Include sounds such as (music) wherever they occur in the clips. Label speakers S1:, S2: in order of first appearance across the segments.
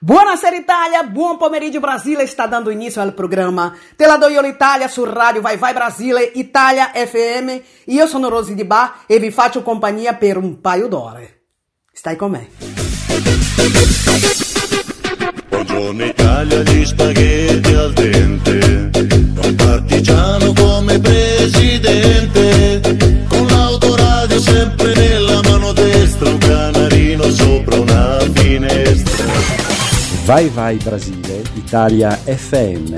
S1: Buonasera Italia, buon pomeriggio Brasile, sta dando inizio al programma Te la do io l'Italia su Radio Vai Vai Brasile, Italia FM. Io sono Rosy Di Ba e vi faccio compagnia per un paio d'ore. Stai con me.
S2: Buongiorno Italia, gli spaghetti al dente, un partigiano come presidente,
S3: Vai Vai Brasile, Italia FM,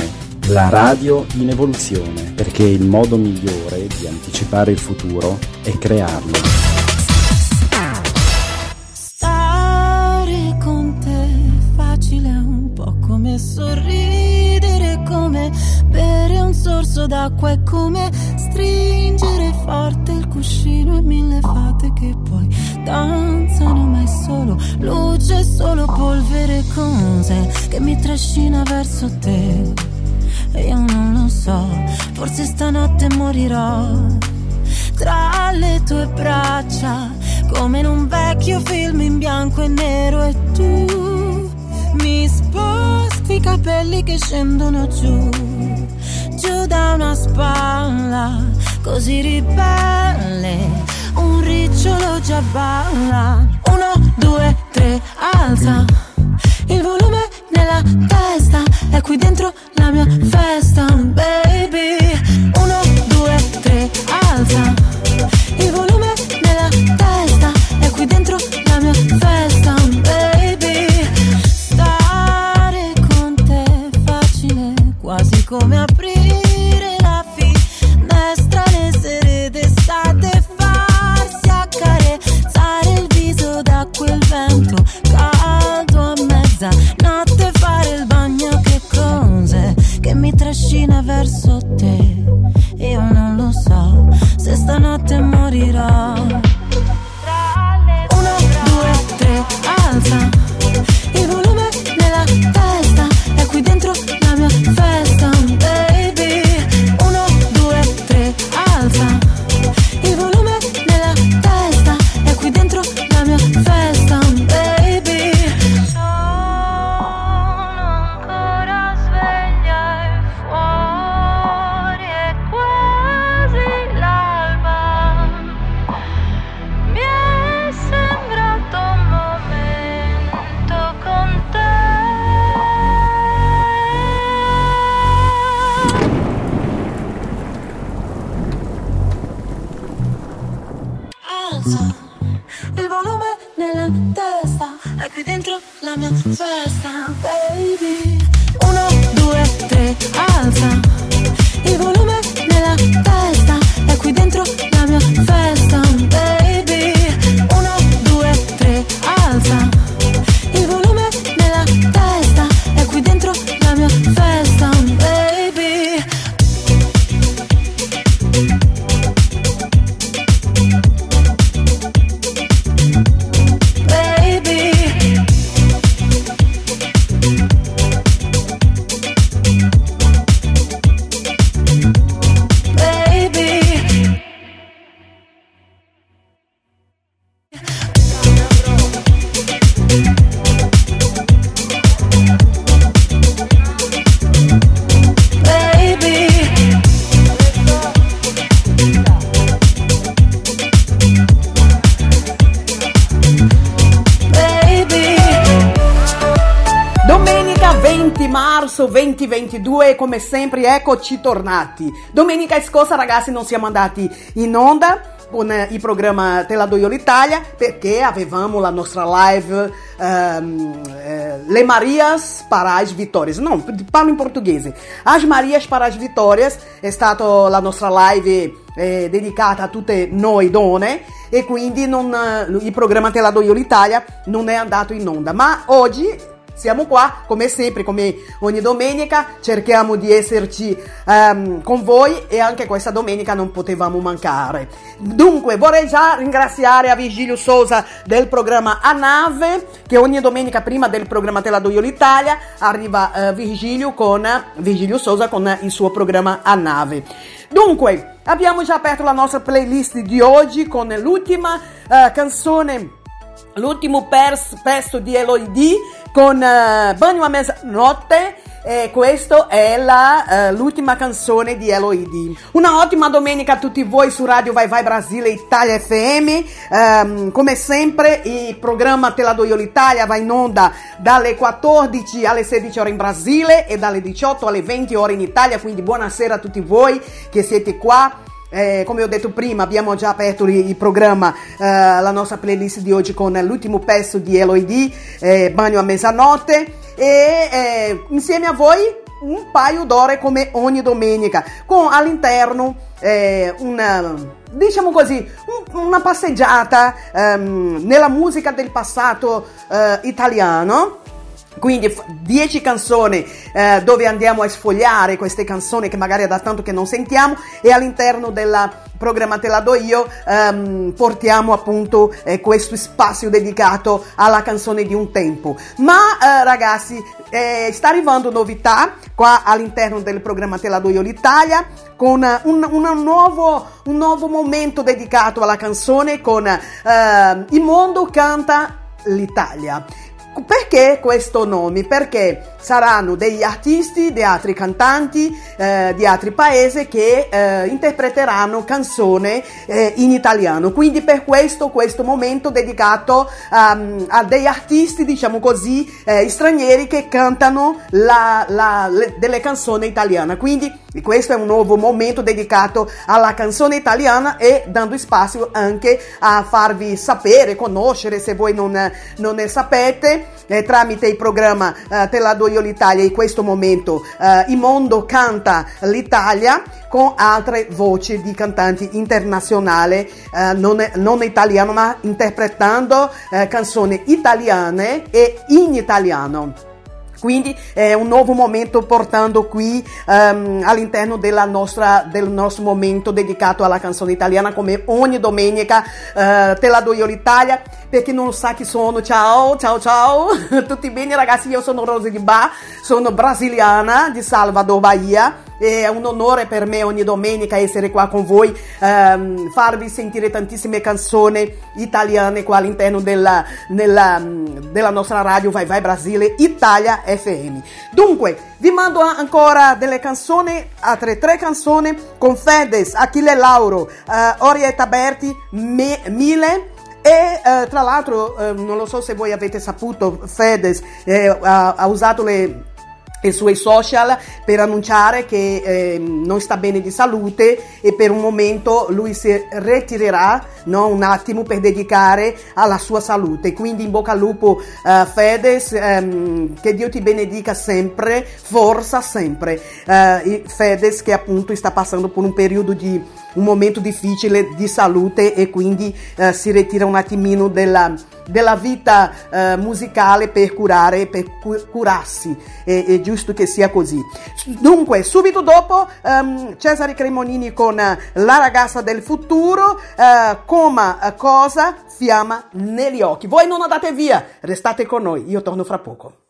S3: la radio in evoluzione, perché il modo migliore di anticipare il futuro è crearlo.
S4: Stare con te facile è un po' come sorridere, come bere un sorso d'acqua, è come stringere forte il cuscino e mille fate che poi danzano, solo luce, solo polvere, cose che mi trascina verso te. Io non lo so, forse stanotte morirò tra le tue braccia, come in un vecchio film in bianco e nero e tu mi sposti i capelli che scendono giù, giù da una spalla, così ribelle, un ricciolo già balla. Uno, due, tre, alza il volume nella testa, è qui dentro la mia festa, baby. Uno, due, tre, alza il volume verso te. Io non lo so se stanotte morirò.
S1: Marzo 2022, come sempre, eccoci tornati. Domenica scorsa, ragazzi, non siamo andati in onda eh, il programma Te la do io l'Italia perché avevamo la nostra live ehm, eh, Le Marias para as Vitórias. Non, parlo in portoghese. As Marias para as Vitórias è stata la nostra live eh, dedicata a tutte noi donne e quindi non, eh, il programma Te la do io l'Italia non è andato in onda. Ma oggi siamo qua, come sempre, come ogni domenica, cerchiamo di esserci ehm, con voi e anche questa domenica non potevamo mancare. Dunque, vorrei già ringraziare a Virgilio Sousa del programma A Nave, che ogni domenica prima del programma Te la do io l'Italia arriva eh, Virgilio con Virgilio Sousa con il suo programma A Nave. Dunque, abbiamo già aperto la nostra playlist di oggi con l'ultima eh, canzone l'ultimo pezzo di Eloidi con uh, Bagno a mezzanotte e questa è la, uh, l'ultima canzone di Eloidi. Una ottima domenica a tutti voi su Radio Vai Vai Brasile Italia FM. Um, ehm, come sempre il programma Te la do io l'Italia va in onda dalle 14 alle 16 ore in Brasile e dalle 18 alle 20 ore in Italia. Quindi buonasera a tutti voi che siete qua eh, come ho detto prima, abbiamo già aperto il, programma, eh, la nostra playlist di oggi con l'ultimo pezzo di Eloidi, eh, Bagno a mezzanotte, e eh, insieme a voi un paio d'ore come ogni domenica, con all'interno eh, una, diciamo così, un, una passeggiata ehm, nella musica del passato eh, italiano quindi 10 canzoni eh, dove andiamo a sfogliare queste canzoni che magari è da tanto che non sentiamo e all'interno della programma Te la do io ehm, portiamo appunto eh, questo spazio dedicato alla canzone di un tempo. Ma eh, ragazzi eh, sta arrivando novità qua all'interno del programma Te la do io l'Italia con un, un, nuovo, un nuovo momento dedicato alla canzone con eh, Il mondo canta l'Italia. Perché questo nome? Perché saranno degli artisti, di altri cantanti eh, di altri paesi che eh, interpreteranno canzoni eh, in italiano. Quindi per questo questo momento dedicato um, a degli artisti, diciamo così, eh, stranieri che cantano la, la, le, delle canzoni italiane. Quindi questo è un nuovo momento dedicato alla canzone italiana e dando spazio anche a farvi sapere, conoscere se voi non, non ne sapete eh, tramite il programma eh, Te la do io l'Italia in questo momento eh, il mondo canta l'Italia con altre voci di cantanti internazionali eh, non, non italiano ma interpretando eh, canzoni italiane e in italiano. Quindi è un nuovo momento portando qui um, all'interno nostra, del nostro momento dedicato alla canzone italiana come ogni domenica uh, te la do io l'Italia per chi non sa chi sono ciao ciao ciao (laughs) tutti bene ragazzi? Io sono Rosy di Ba sono brasiliana di Salvador Bahia è un onore per me ogni domenica essere qua con voi, ehm, farvi sentire tantissime canzoni italiane qua all'interno della, nella, della nostra radio Vai Vai Brasile Italia FM. Dunque, vi mando ancora delle canzoni, altre tre canzoni con Fedes, Achille Lauro, eh, Orietta Berti, Me, Mile. E eh, tra l'altro, eh, non lo so se voi avete saputo, Fedes ha usato le i suoi social per annunciare che eh, non sta bene di salute e per un momento lui si ritirerà no, un attimo per dedicare alla sua salute. Quindi in bocca al lupo uh, Fedes, um, che Dio ti benedica sempre, forza sempre. Uh, Fedes che appunto sta passando per un periodo di un momento difficile di salute e quindi uh, si ritira un attimino della della vita eh, musicale per curare, per curarsi. È, è, giusto che sia così. Dunque, subito dopo um, Cesare Cremonini con La ragazza del futuro, uh, come cosa fiamma negli occhi. Voi non andate via, restate con noi, io torno fra poco.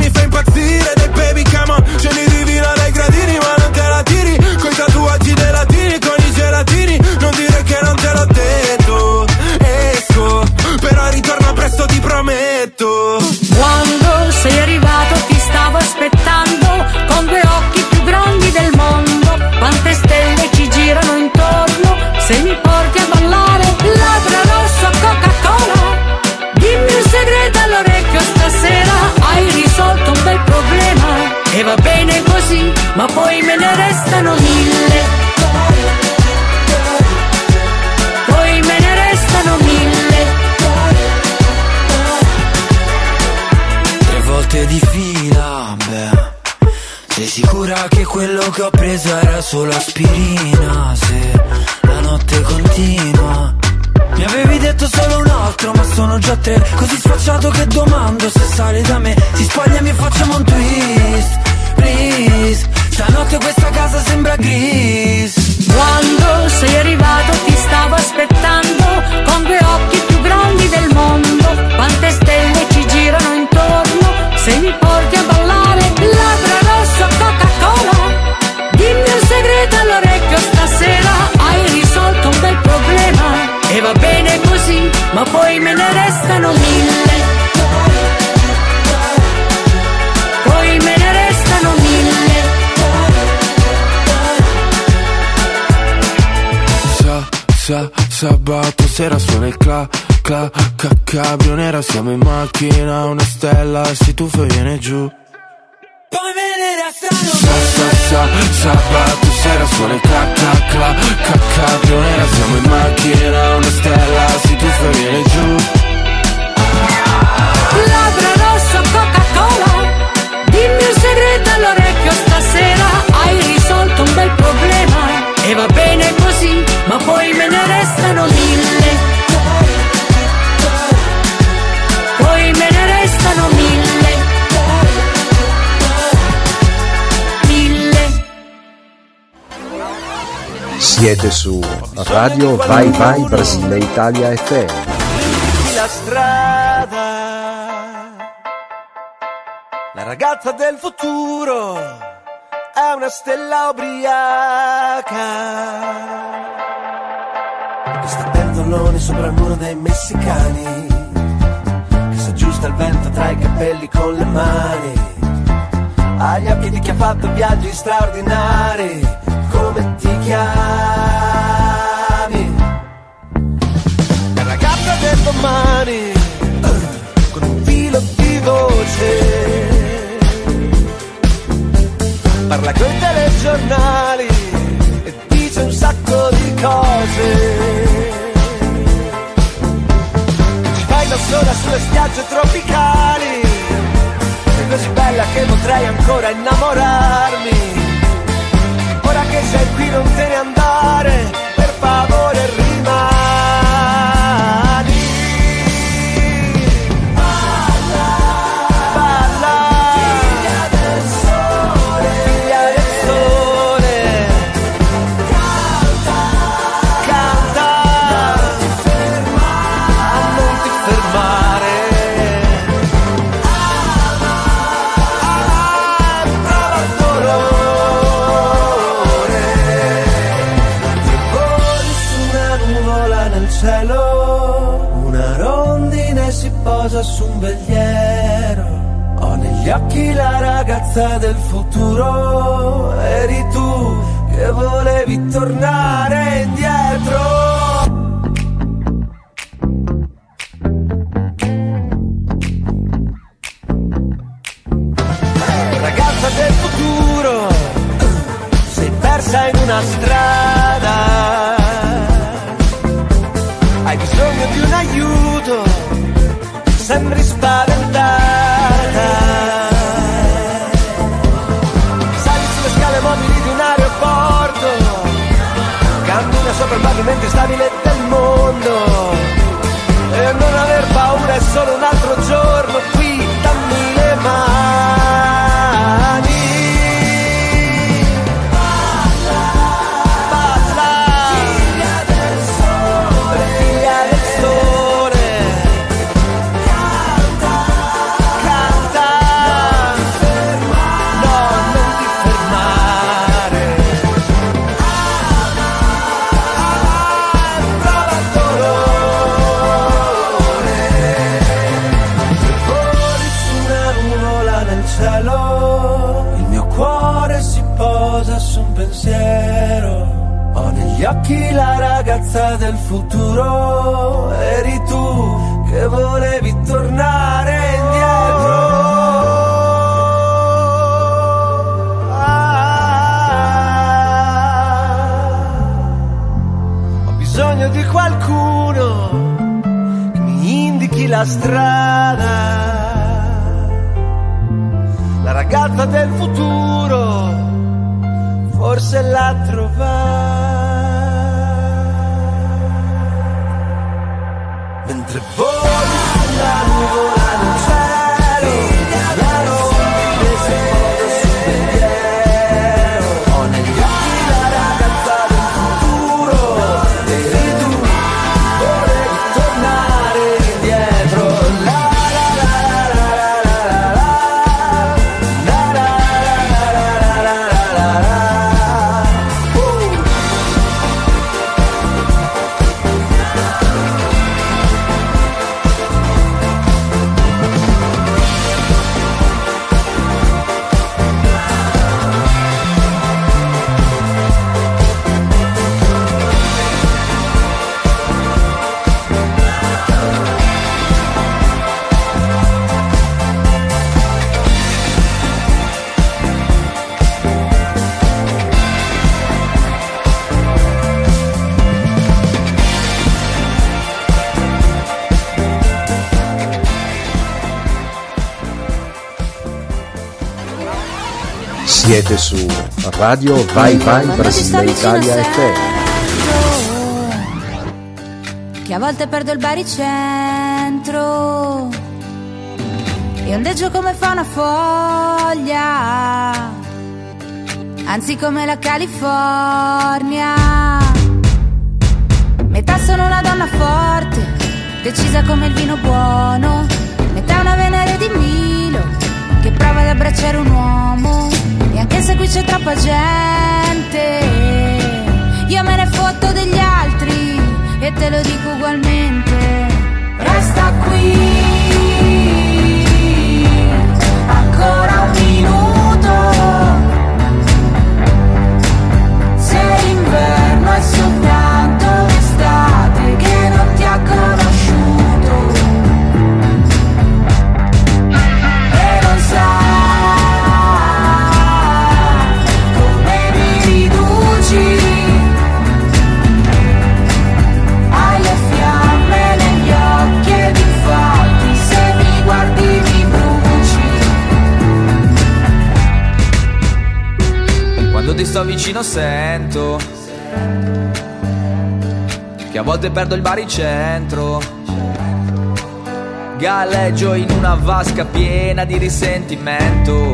S5: mi
S6: va bene così Ma poi me ne restano mille. Poi me ne restano mille.
S5: Tre volte di fila
S7: Sei sicura che quello che ho preso era solo aspirina? Se la notte continua. Mi avevi detto solo un altro, ma sono già tre. Così sfacciato che domando se sale da me. Si spogliami e facciamo un twist, please Stanotte questa casa sembra gris.
S8: Quando sei arrivato ti stavo aspettando Con due occhi più grandi del mondo. Quante stelle ci girano intorno Se mi porti a ballare Labbra rosso Coca-Cola. Dimmi un segreto all'orecchio stasera Hai risolto un bel problema. E va bene così, ma poi me ne restano mille.
S9: Sa, sa, sabato sera suona il cla, cla, ca, cabrio nera Siamo in macchina, una stella si tuffa e viene giù.
S7: Poi me ne restano
S9: Sa, sa, sa, sabato sera suona il cla, cla, cla, ca, cabrio nera Siamo in macchina, una stella si tuffa e viene giù.
S8: Labbra rosso Coca-Cola Dimmi un segreto all'orecchio stasera Hai risolto un bel problema E va bene così, ma poi me ne restano mille Poi me ne restano mille Mille
S10: Siete su Radio Vai Vai Brasile Italia FM.
S11: la strada. La ragazza del futuro è una stella ubriaca. Che sta pentoloni sopra il muro dei messicani. Che si aggiusta il vento tra i capelli con le mani. Ha gli occhi di chi ha fatto viaggi straordinari. Come ti chiami? La ragazza del domani con un filo di voce parla coi telegiornali e dice un sacco di cose. Ci fai da sola sulle spiagge tropicali sei così bella che potrei ancora innamorarmi. Ora che sei qui non te ne andare per favore ragazza del futuro, eri tu che volevi tornare indietro. Ragazza del futuro, sei persa in una strada. Hai bisogno di un aiuto, sembri spaventata. Il occhi la ragazza del futuro, eri tu che volevi tornare indietro. Ah, ho bisogno di qualcuno che mi indichi la strada. La ragazza del futuro
S12: forse la trovai. Oh.
S10: Siete su Radio Vai Vai Brasile Italia FM.
S13: Che a volte perdo il baricentro. E ondeggio come fa una foglia Anzi come la California. Metà sono una donna forte Decisa come il vino buono. Metà una venere di Milo Che prova ad abbracciare un uomo E anche se qui c'è troppa gente. Io me ne fotto degli altri E te lo dico ugualmente. Resta qui Ancora un minuto. Se l'inverno è soltanto ti
S14: sto vicino sento. Che a volte perdo il baricentro. Galleggio in una vasca piena di risentimento.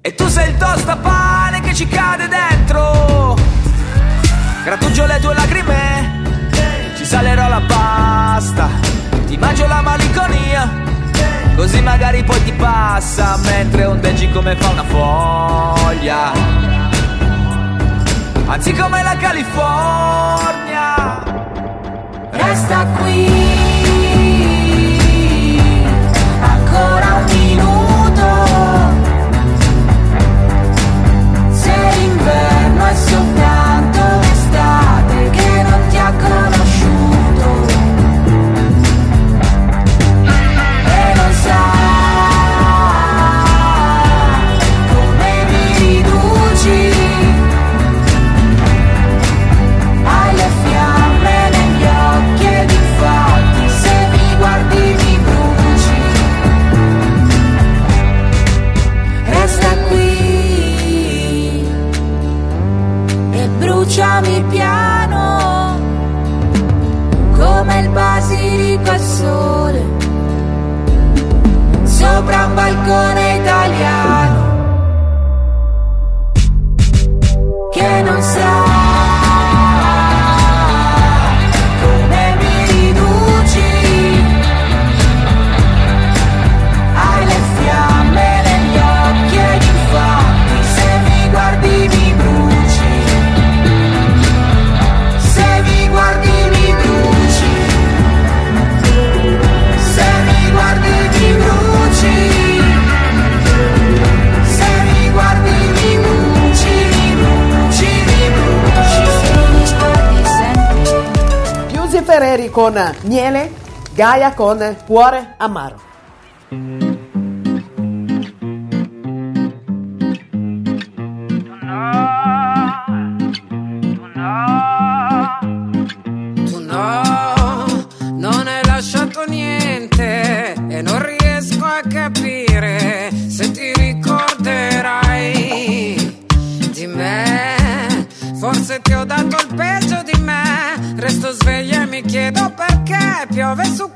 S14: E tu sei il tostapane che ci cade dentro. Grattugio le tue lacrime. Ci salerò la pasta. Ti mangio la malinconia Così magari poi ti passa Mentre ondeggi come fa una foglia. Anzi come la California.
S13: Resta qui
S1: gonna con Miele, Gaia con Cuore Amaro.
S8: Piove su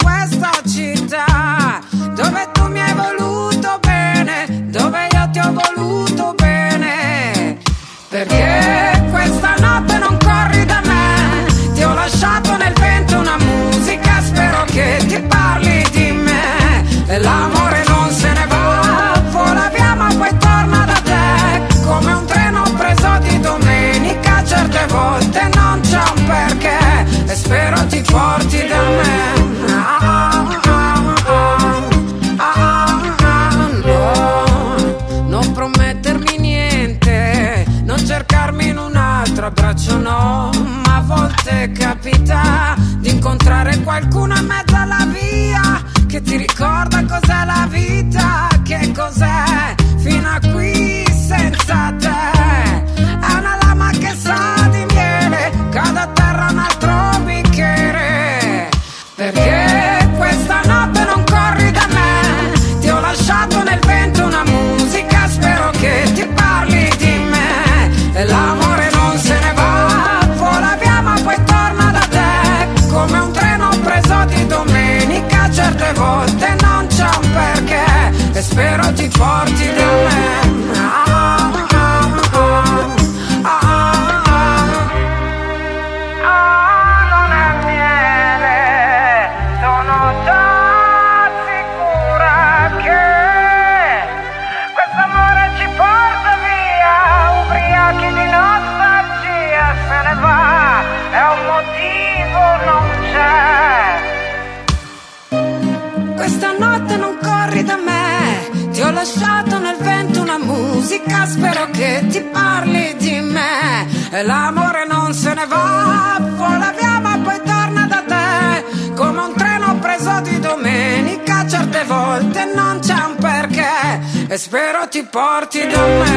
S8: ti porti da me.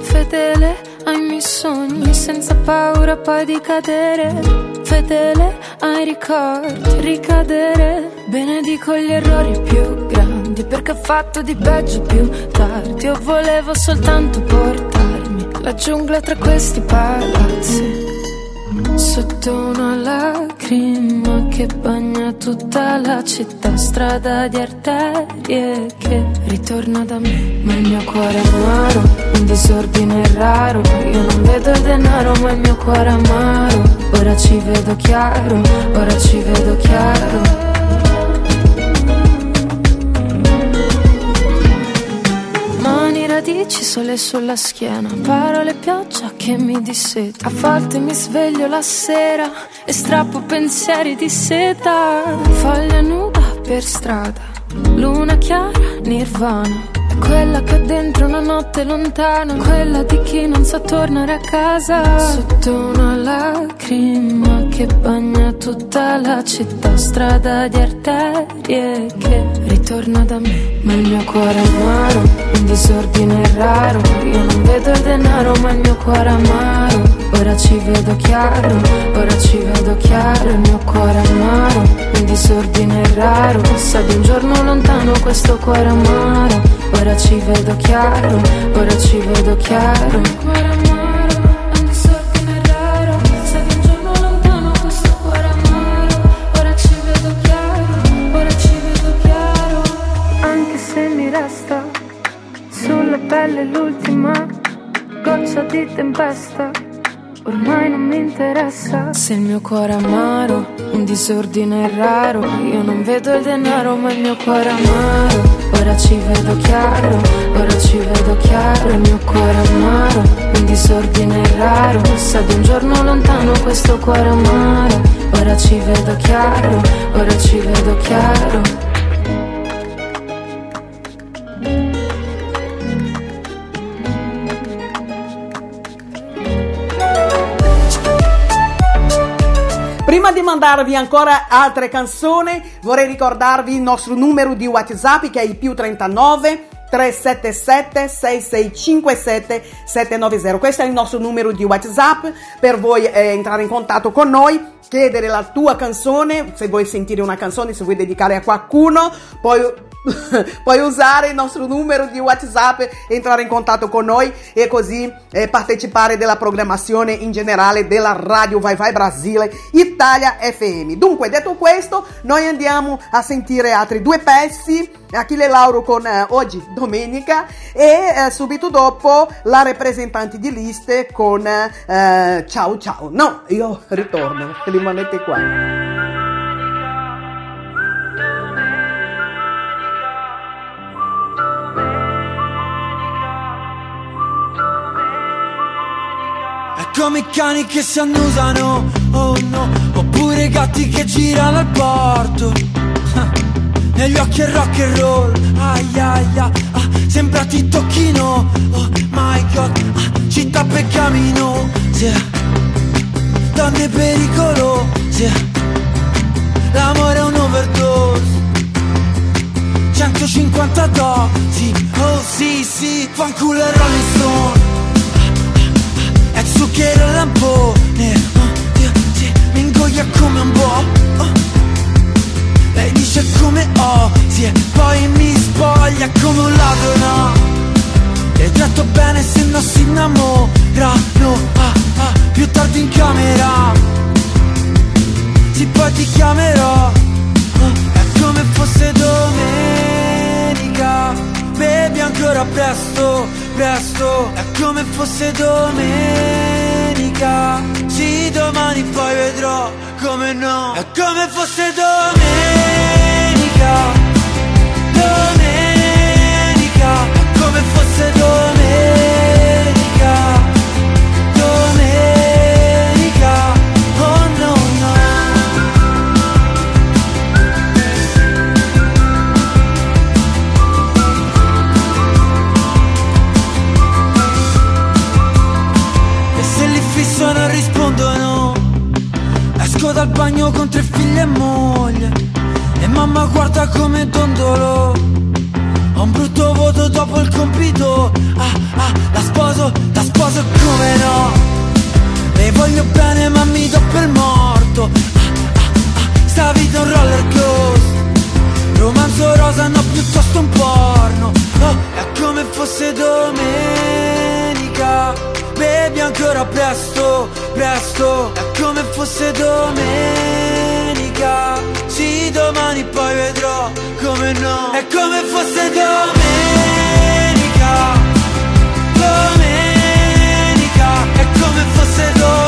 S4: Fedele ai miei sogni senza paura poi di cadere. Fedele ai ricordi, ricadere. Benedico gli errori più grandi fatto di peggio più tardi. Io volevo soltanto portarmi la giungla tra questi palazzi. Sotto una lacrima che bagna tutta la città, strada di arterie che ritorna da me. Ma il mio cuore è amaro, un disordine raro. Io non vedo il denaro, ma il mio cuore è amaro. Ora ci vedo chiaro, ora ci vedo chiaro. Radici, sole sulla schiena Parole, pioggia che mi disseta. A volte mi sveglio la sera E strappo pensieri di seta. Foglia nuda per strada Luna chiara, nirvana. È quella che ha dentro una notte lontana Quella di chi non sa tornare a casa. Sotto una lacrima che bagna tutta la città Strada di arterie che ritorna da me Ma il mio cuore amaro, un disordine raro. Io non vedo il denaro ma il mio cuore amaro. Ora ci vedo chiaro, ora ci vedo chiaro Il mio cuore amaro, un disordine raro. Sa di un giorno lontano questo cuore amaro. Ora ci vedo chiaro, ora ci vedo chiaro Il cuore amaro, pelle l'ultima goccia di tempesta Ormai non mi interessa. Se il mio cuore è amaro, un disordine raro Io non vedo il denaro ma il mio cuore è amaro. Ora ci vedo chiaro, ora ci vedo chiaro Il mio cuore è amaro, un disordine raro. Sa di un giorno lontano questo cuore amaro. Ora ci vedo chiaro, ora ci vedo chiaro
S1: Prima di mandarvi ancora altre canzoni, vorrei ricordarvi il nostro numero di WhatsApp che è il più 39 377 6657 790. Questo è il nostro numero di WhatsApp per voi eh, entrare in contatto con noi chiedere la tua canzone, se vuoi sentire una canzone, se vuoi dedicare a qualcuno, poi (laughs) puoi usare il nostro numero di WhatsApp, entrare in contatto con noi e così eh, partecipare della programmazione in generale della Radio Vai Vai Brasile Italia FM. Dunque, detto questo, noi andiamo a sentire altri due pezzi. Achille Lauro con eh, oggi domenica e eh, subito dopo la rappresentante di liste con eh, ciao ciao. No, io ritorno, rimanete qua.
S7: Come cani che si annusano, oh no, oppure gatti che girano al porto. Negli occhi è rock and roll, ai ai ai, ah, sembra ti tocchino, oh my god, ah, città peccamino, yeah. donne pericolose, l'amore è un overdose, 150 dosi, oh sì sì, fanculo e Rolling Stone zucchero e lampone oh, Dio, sì, mi ingoia come un po' oh. Lei dice come ho Sì e poi mi spoglia come un ladro. E tratto bene se non si innamorano ah, ah, Più tardi in camera. Sì poi ti chiamerò oh, È come fosse domenica Bevi ancora presto presto È come fosse domenica. Sì, domani poi vedrò come no È come fosse domenica. Domenica È come fosse domenica bagno con tre figlie e moglie. E mamma guarda come dondolo. Ho un brutto voto dopo il compito. Ah ah, la sposo, la sposo come no? Le voglio bene ma mi do per morto. Ah ah ah, sta vita un roller coaster. Romanzo rosa no piuttosto un porno. Oh, è come fosse domenica Bevi ancora presto, presto. È come fosse domenica. Sì, domani poi vedrò come no. È come fosse domenica. Domenica. È come fosse domenica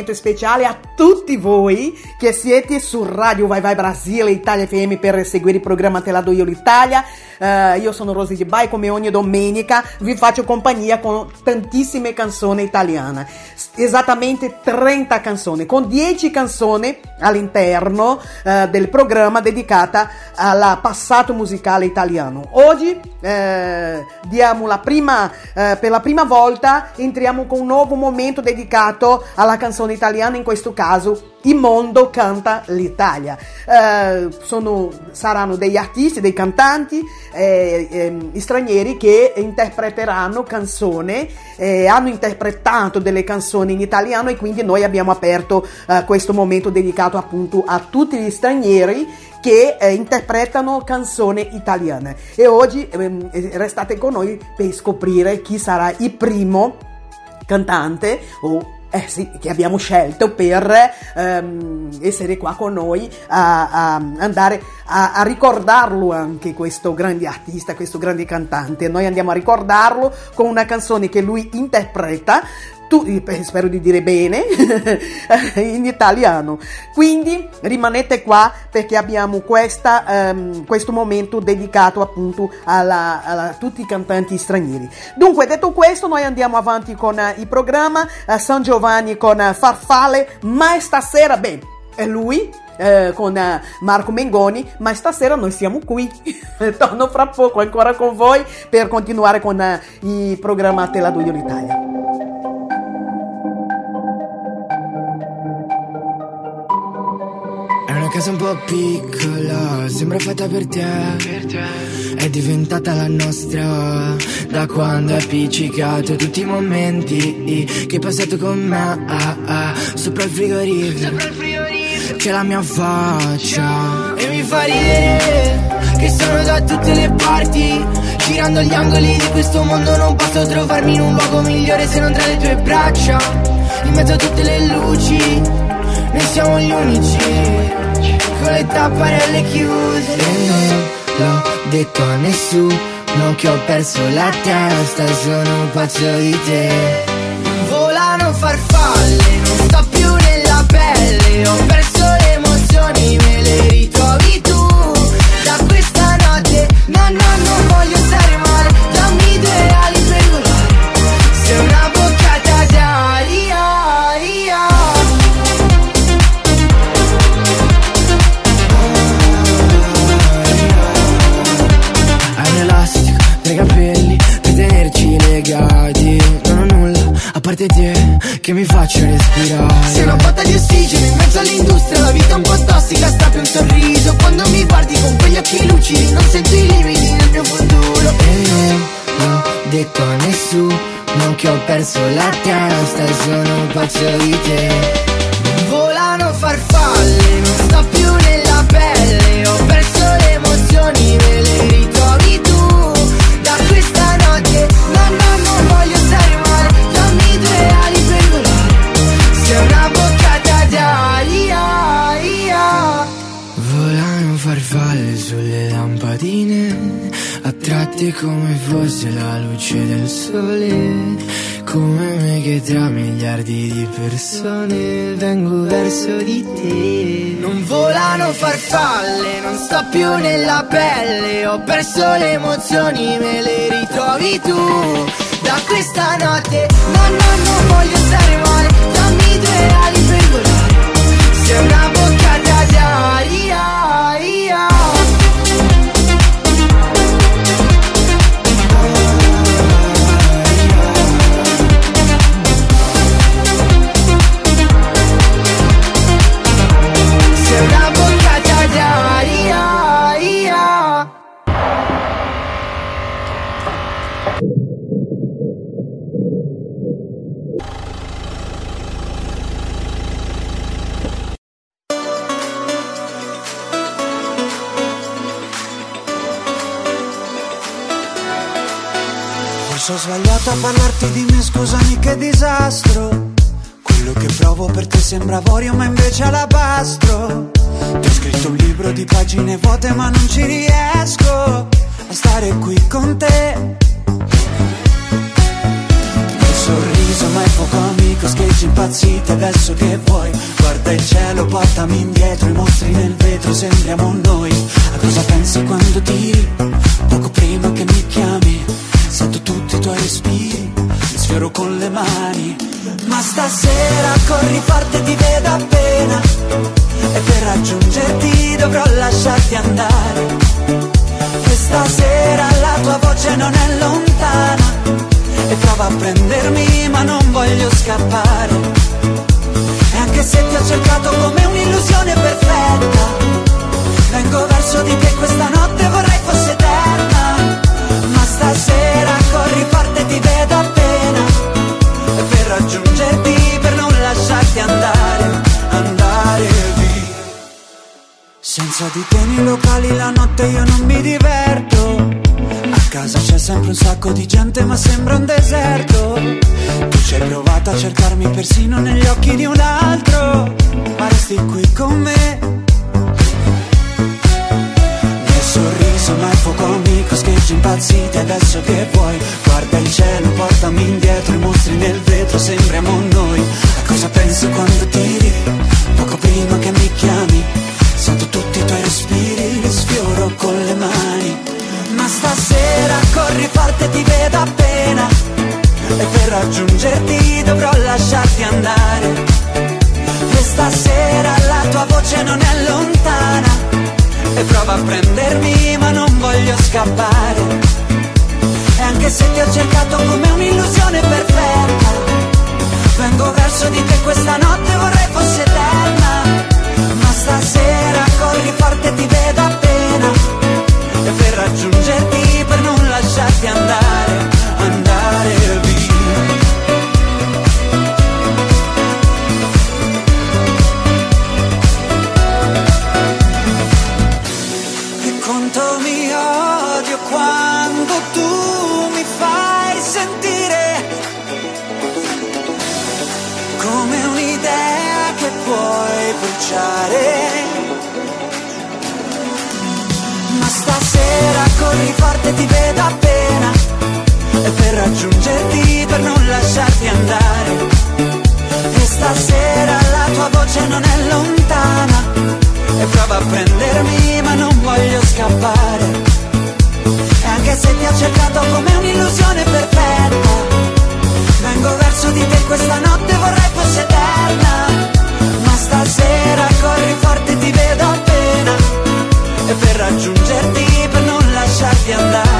S1: Ringraziamento speciale a tutti voi che siete su Radio Vai Vai Brasile Italia FM per seguire il programma Te la do io l'Italia. Eh, io sono Rosy Di Bai, come ogni domenica vi faccio compagnia con tantissime canzoni italiane, esattamente 30 canzoni, con 10 canzoni all'interno eh, del programma dedicata al passato musicale italiano. Oggi eh, diamo la prima, eh, per la prima volta entriamo con un nuovo momento dedicato alla canzone italiana, in questo caso Il mondo canta l'Italia. Eh, sono, saranno degli artisti, dei cantanti eh, ehm, stranieri che interpreteranno canzoni, eh, hanno interpretato delle canzoni in italiano e quindi noi abbiamo aperto eh, questo momento dedicato appunto a tutti gli stranieri che eh, interpretano canzoni italiane. E oggi ehm, restate con noi per scoprire chi sarà il primo cantante o eh sì, che abbiamo scelto per ehm, essere qua con noi a, a andare a, a, ricordarlo anche questo grande artista, questo grande cantante. Noi andiamo a ricordarlo con una canzone che lui interpreta tu, eh, spero di dire bene, (laughs) in italiano. Quindi rimanete qua perché abbiamo questa, um, questo momento dedicato appunto a tutti i cantanti stranieri. Dunque, detto questo, noi andiamo avanti con uh, il programma uh, San Giovanni con uh, Farfalle, ma stasera, beh, è lui, con Marco Mengoni, ma stasera noi siamo qui. (laughs) Torno fra poco ancora con voi per continuare con il programma Te la do io l'Italia.
S15: È una casa un po' piccola, sembra fatta per te. È diventata la nostra da quando è appiccicato tutti i momenti che hai passato con me. Ah, ah, sopra il frigorifero c'è la mia faccia e mi fa ridere che sono da tutte le parti. Girando gli angoli di questo mondo non posso trovarmi in un luogo migliore se non tra le tue braccia. In mezzo a tutte le luci, noi siamo gli unici con le tapparelle chiuse. E non l'ho detto a nessuno che ho perso la testa, sono un pazzo di te. Volano farfalle, non sto più nella pelle, ho perso le emozioni, me le ritrovi tu. Da questa notte, no no te che mi faccia respirare. Sei una botta di ossigeno in mezzo all'industria La vita un po' tossica, strappi un sorriso. Quando mi guardi con quegli occhi lucidi Non sento i limiti nel mio futuro. E non l'ho detto a nessuno che ho perso la testa Sono un pazzo di te. Volano farfalle, non sto più la luce del sole come me che tra miliardi di persone vengo verso di te. Non volano farfalle, non sto più nella pelle. Ho perso le emozioni, me le ritrovi tu. Da questa notte, no, no, non voglio stare male. Dammi due ali per volare. Sei una
S12: a parlarti di me, scusami che disastro. Quello che provo per te sembra avorio, ma invece alabastro. Ti ho scritto un libro di pagine vuote, ma non ci riesco a stare qui con te. Il sorriso, ma è poco amico, scheggi impazzite, adesso che vuoi? Guarda il cielo, portami indietro, i mostri nel vetro, sembriamo noi. A cosa pensi quando tiri? Poco prima che mi chiami, tuoi respiri, mi sfioro con le mani. Ma stasera corri forte, ti vedo appena, e per raggiungerti dovrò lasciarti andare. Questa sera la tua voce non è lontana e prova a prendermi ma non voglio scappare. E anche se ti ho cercato come un'illusione perfetta, vengo verso di te questa notte vorrei fosse ti vedo appena per raggiungerti, per non lasciarti andare, andare via. Senza di te nei locali la notte io non mi diverto. A casa c'è sempre un sacco di gente ma sembra un deserto. Tu ci hai provato a cercarmi persino negli occhi di un altro, ma resti qui con me. Nel sorriso ma il fuoco amico, scheggi impazziti adesso che vuoi. Guarda il cielo, portami indietro, i mostri nel vetro, sembriamo noi. A cosa pensi quando tiri? Poco prima che mi chiami, sento tutti i tuoi respiri, li sfioro con le mani. Ma stasera corri forte, ti vedo appena. E per raggiungerti dovrò lasciarti andare. Questa sera la tua voce non è. E prova a prendermi, ma non voglio scappare. E anche se ti ho cercato come un'illusione perfetta, vengo verso di te questa notte, vorrei fosse eterna. Ma stasera corri forte, ti vedo appena e per raggiungerti, per non lasciarti andare, bruciare. Ma stasera corri forte, ti vedo appena. E per raggiungerti, per non lasciarti andare. E stasera la tua voce non è lontana. E prova a prendermi, ma non voglio scappare. E anche se ti ho cercato come un'illusione perfetta Vengo verso di te questa notte, vorrei fosse eterna Stasera corri forte, ti vedo appena. E per raggiungerti, per non lasciarti andare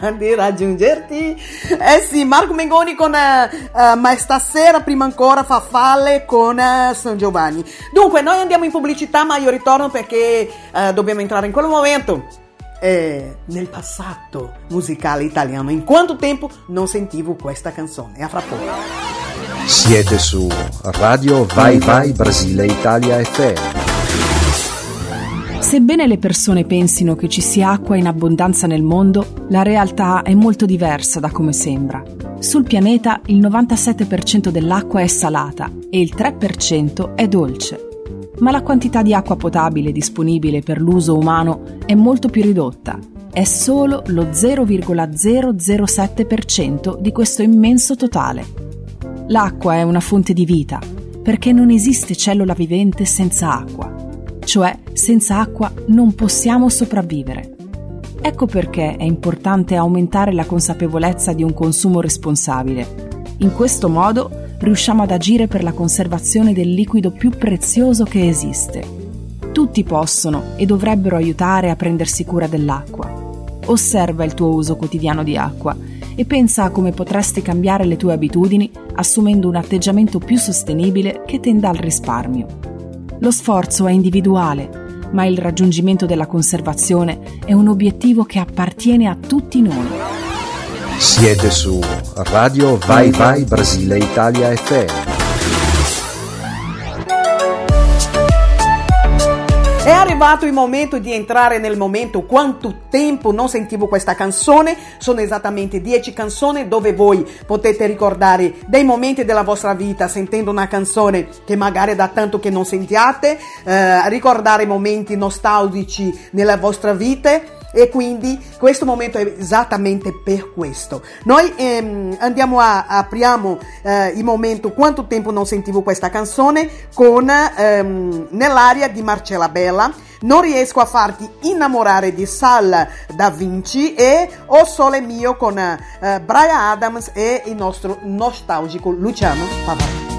S12: (laughs)
S1: di raggiungerti. Eh sì, Marco Mengoni con eh, eh, Ma stasera, prima ancora Farfalle con eh, San Giovanni. Dunque, noi andiamo in pubblicità, ma io ritorno perché eh, dobbiamo entrare in quel momento. nel passato musicale italiano. In quanto tempo non sentivo questa canzone? A fra poco.
S10: Siete su Radio Vai Vai Brasile Italia FM.
S16: Sebbene le persone pensino che ci sia acqua in abbondanza nel mondo, la realtà è molto diversa da come sembra. Sul pianeta il 97% dell'acqua è salata e il 3% è dolce. Ma la quantità di acqua potabile disponibile per l'uso umano è molto più ridotta. È solo lo 0,007% di questo immenso totale. L'acqua è una fonte di vita, perché non esiste cellula vivente senza acqua cioè senza acqua non possiamo sopravvivere. Ecco perché è importante aumentare la consapevolezza di un consumo responsabile. In questo modo riusciamo ad agire per la conservazione del liquido più prezioso che esiste. Tutti possono e dovrebbero aiutare a prendersi cura dell'acqua. Osserva il tuo uso quotidiano di acqua e pensa a come potresti cambiare le tue abitudini assumendo un atteggiamento più sostenibile che tenda al risparmio. Lo sforzo è individuale, ma il raggiungimento della conservazione è un obiettivo che appartiene a tutti noi.
S10: Siete su Radio Vai Vai Brasile Italia FM
S17: arrivato il momento di entrare nel momento. Quanto tempo non sentivo questa canzone? Sono esattamente 10 canzoni dove voi potete ricordare dei momenti della vostra vita sentendo una canzone che magari da tanto che non sentiate, eh, ricordare momenti nostalgici nella vostra vita e quindi questo momento è esattamente per questo. Noi ehm, andiamo a apriamo eh, il momento Quanto tempo non sentivo questa canzone con ehm, Nell'aria di Marcella Bella. Non riesco a farti innamorare di Sal da Vinci e O Sole Mio con eh, Brian Adams e il nostro nostalgico Luciano Pavarotti.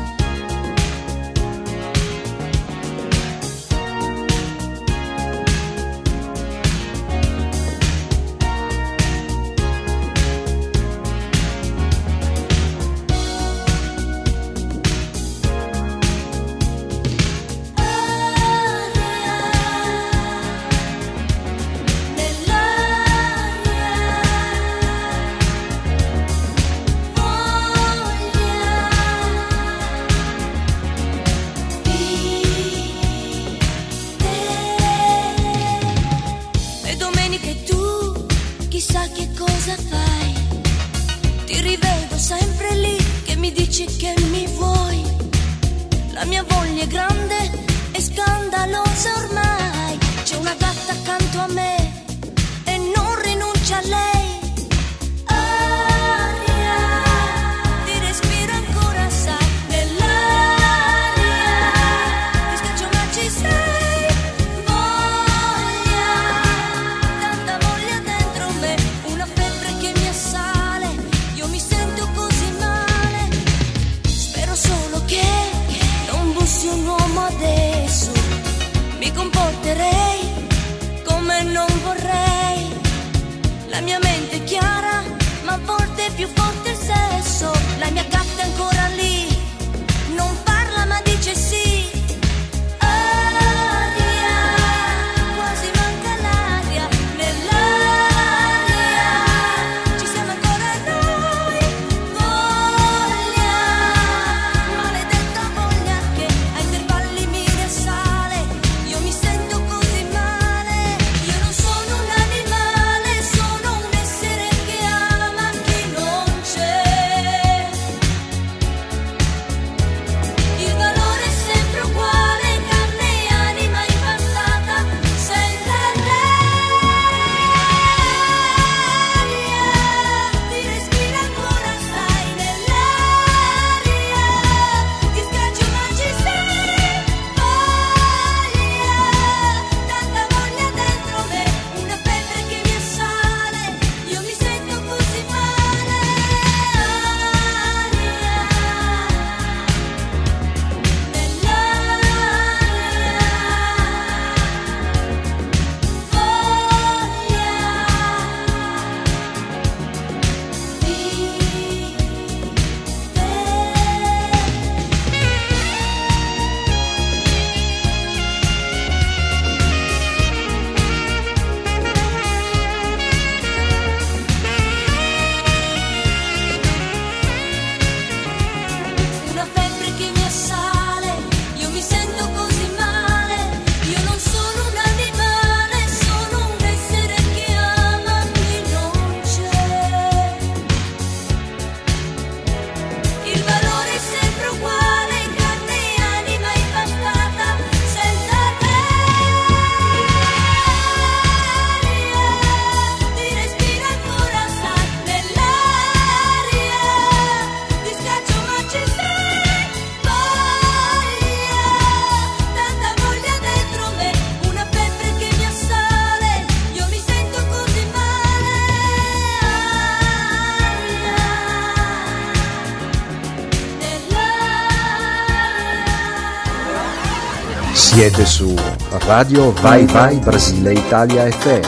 S10: Siete su Radio Vai Vai Brasile Italia FM.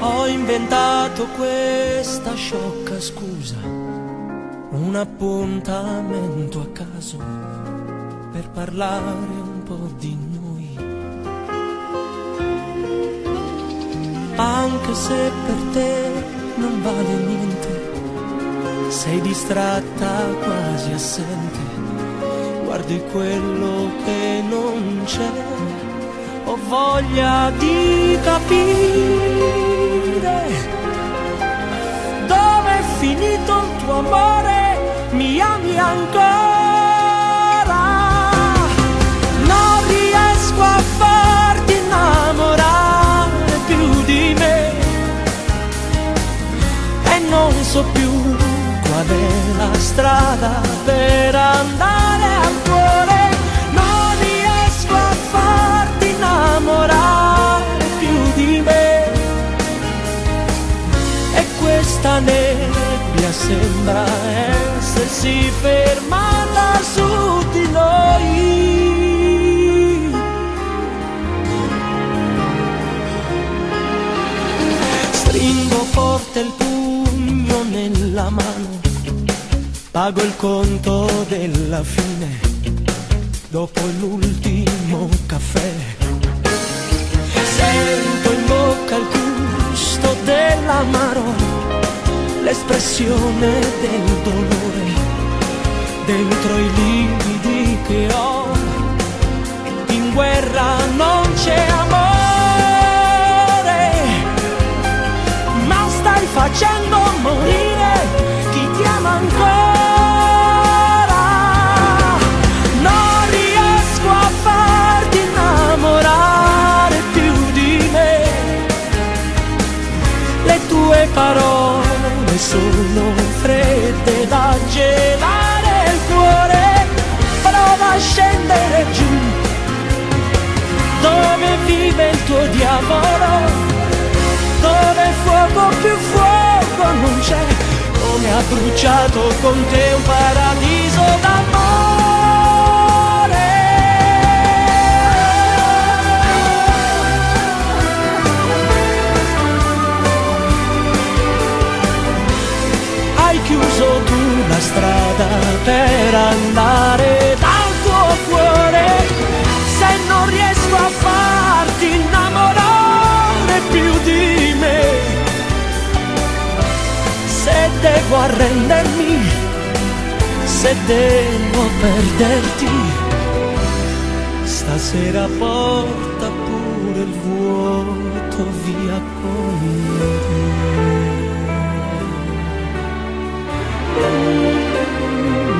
S18: Ho inventato questa sciocca scusa, un appuntamento a caso per parlare un po' di noi Anche se per te non vale niente, sei distratta, quasi assente, guardi quello che non c'è, ho voglia di capire dove è finito il tuo amore, mi ami ancora, so più qual è la strada per andare al cuore. Non riesco a farti innamorare più di me. E questa nebbia sembra essersi fermata su di noi. Stringo forte il pugno nella mano, pago il conto della fine, dopo l'ultimo caffè. Sento in bocca il gusto dell'amaro, l'espressione del dolore, dentro i lividi che ho. In guerra non c'è amore facendo morire chi ti ama ancora. Non riesco a farti innamorare più di me. Le tue parole sono fredde da gelare il cuore. Prova a scendere giù dove vive il tuo diavolo dove fuoco più fuoco non c'è, come ha bruciato con te un paradiso d'amore. Hai chiuso tu la strada per andare dal tuo cuore, se non riesco a farti innamorare più di me, se devo arrendermi, se devo perderti, stasera porta pure il vuoto via con
S11: Che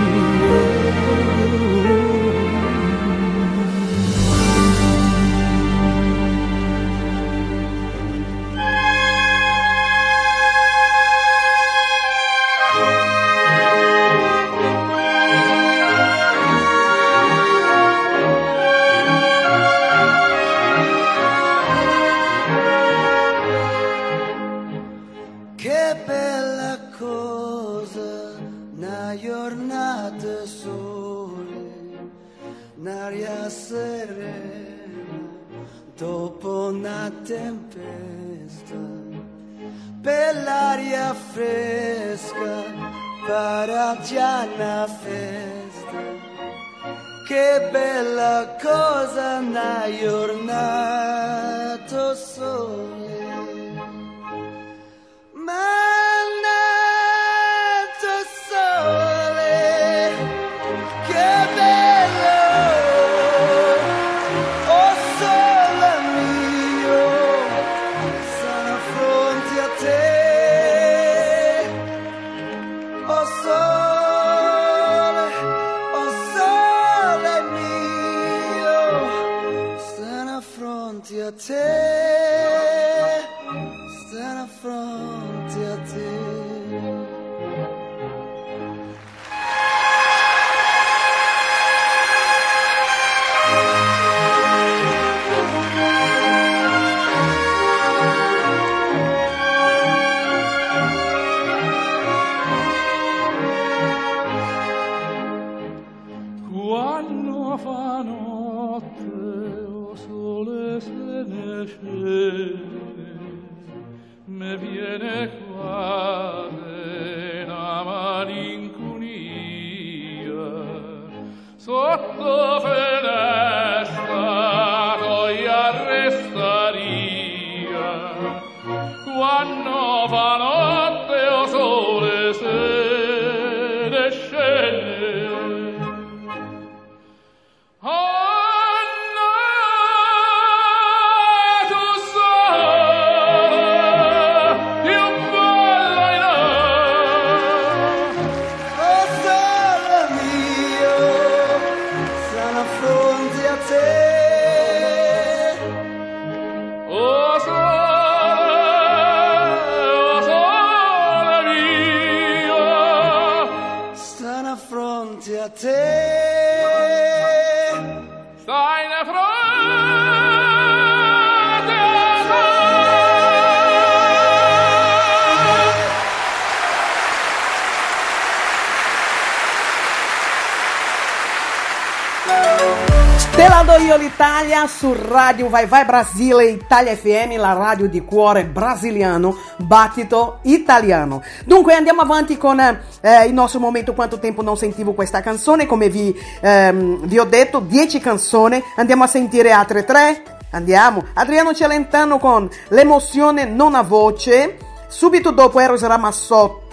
S1: l'Italia su Radio Vai Vai Brasile, Italia FM, la radio di cuore brasiliano, battito italiano. Dunque andiamo avanti con eh, il nostro momento. Quanto tempo non sentivo questa canzone, come vi, ehm, vi ho detto, 10 canzoni, andiamo a sentire altre tre. Andiamo, Adriano Celentano con L'emozione non ha voce, subito dopo Eros Ramazzotti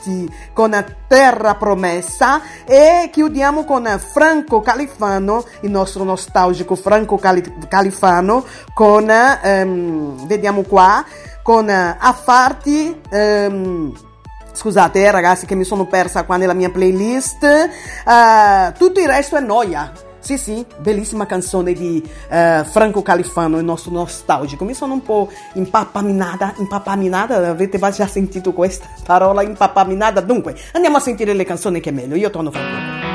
S1: con Terra Promessa e chiudiamo con Franco Califano, il nostro nostalgico Franco Cali- Califano con, ehm, vediamo qua, con Affarti, ehm, Scusate eh, ragazzi che mi sono persa qua nella mia playlist. Eh, tutto il resto è noia. Sì, sì, bellissima canzone di eh, Franco Califano, il nostro nostalgico. Mi sono un po' impapaminata, impapaminata, avete già sentito questa (laughs) parola impapaminata? Dunque, andiamo a sentire le canzoni che è meglio. Io torno fra poco.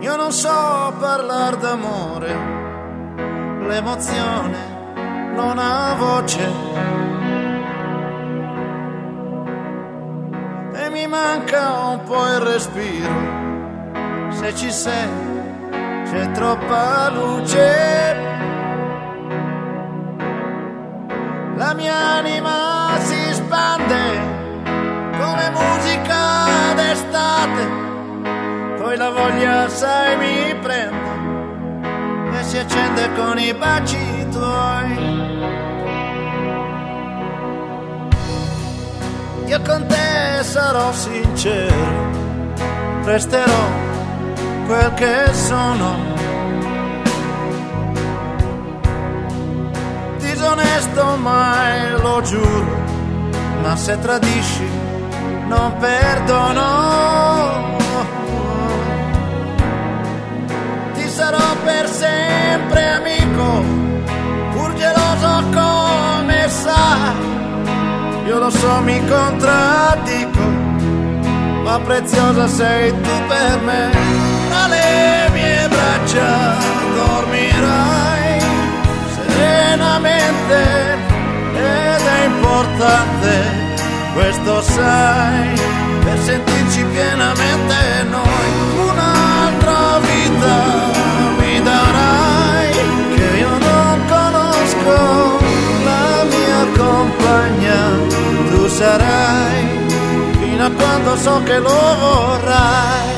S19: Io non so parlare d'amore, l'emozione non ha voce. E mi manca un po' il respiro, se ci sei c'è troppa luce. La mia anima si spande come musica d'estate poi la voglia sai mi prende e si accende con i baci tuoi. Io con te sarò sincero, resterò quel che sono. Disonesto mai lo giuro, ma se tradisci non perdono. Ti sarò per sempre amico, pur geloso come sa. Lo so, mi contraddico, ma preziosa sei tu per me. Tra le mie braccia dormirai serenamente ed è importante, questo sai, per sentirci pienamente noi. Un'altra vita mi darai che io non conosco, la mia compagna tu sarai fino a quando so che lo vorrai.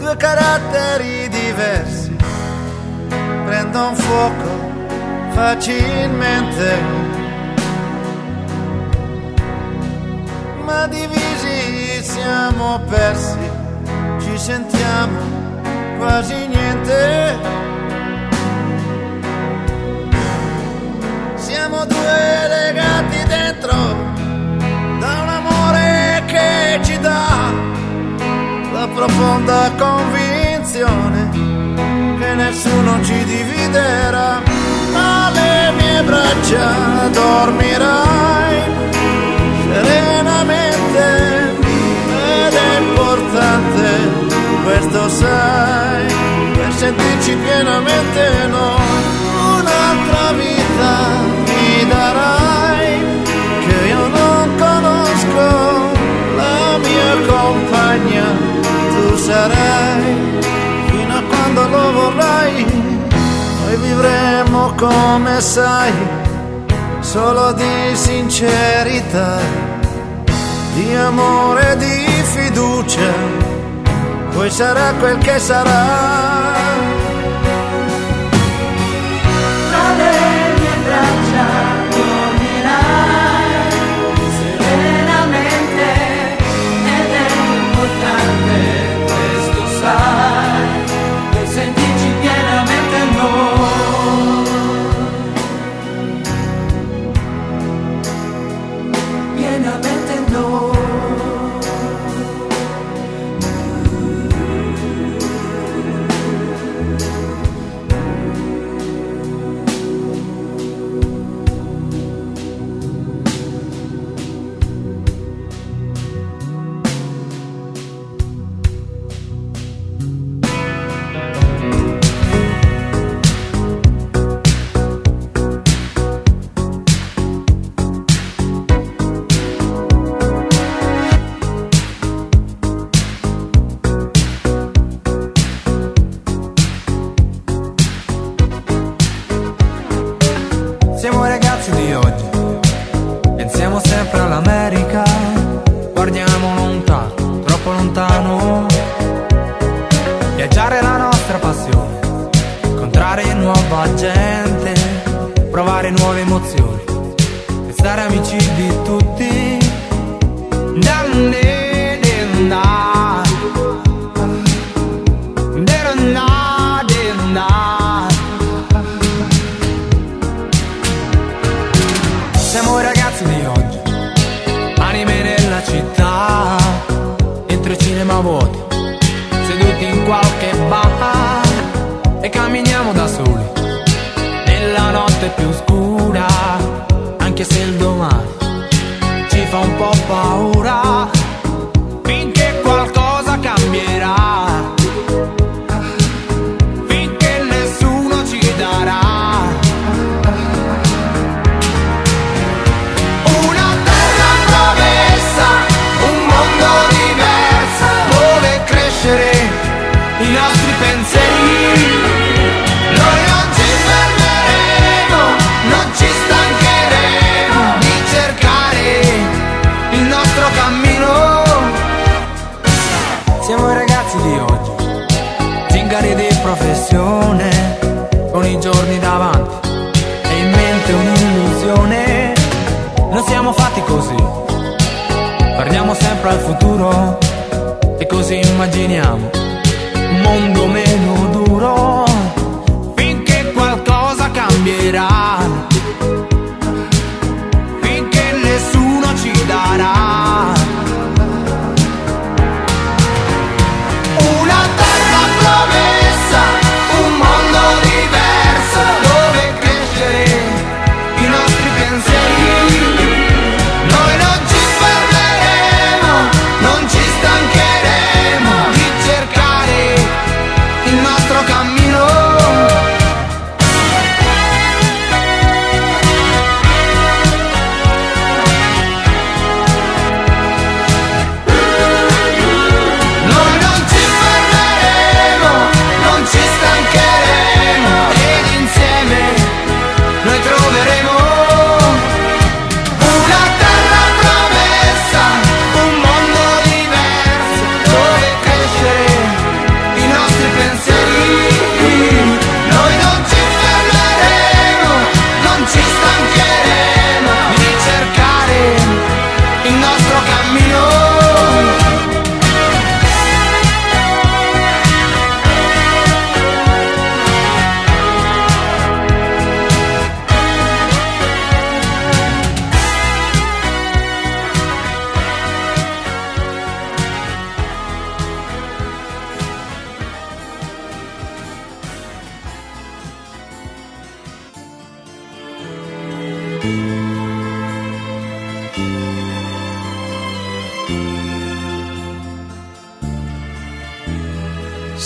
S19: Due caratteri diversi prendono fuoco facilmente, ma divisi siamo persi, ci sentiamo quasi niente. Due legati dentro da un amore che ci dà la profonda convinzione che nessuno ci dividerà. Alle mie braccia dormirai serenamente ed è importante, questo sai, per sentirci pienamente noi. Un'altra vita sarai fino a quando lo vorrai. Noi vivremo
S20: come sai, solo di sincerità, di amore, e di fiducia. Poi sarà quel che sarà.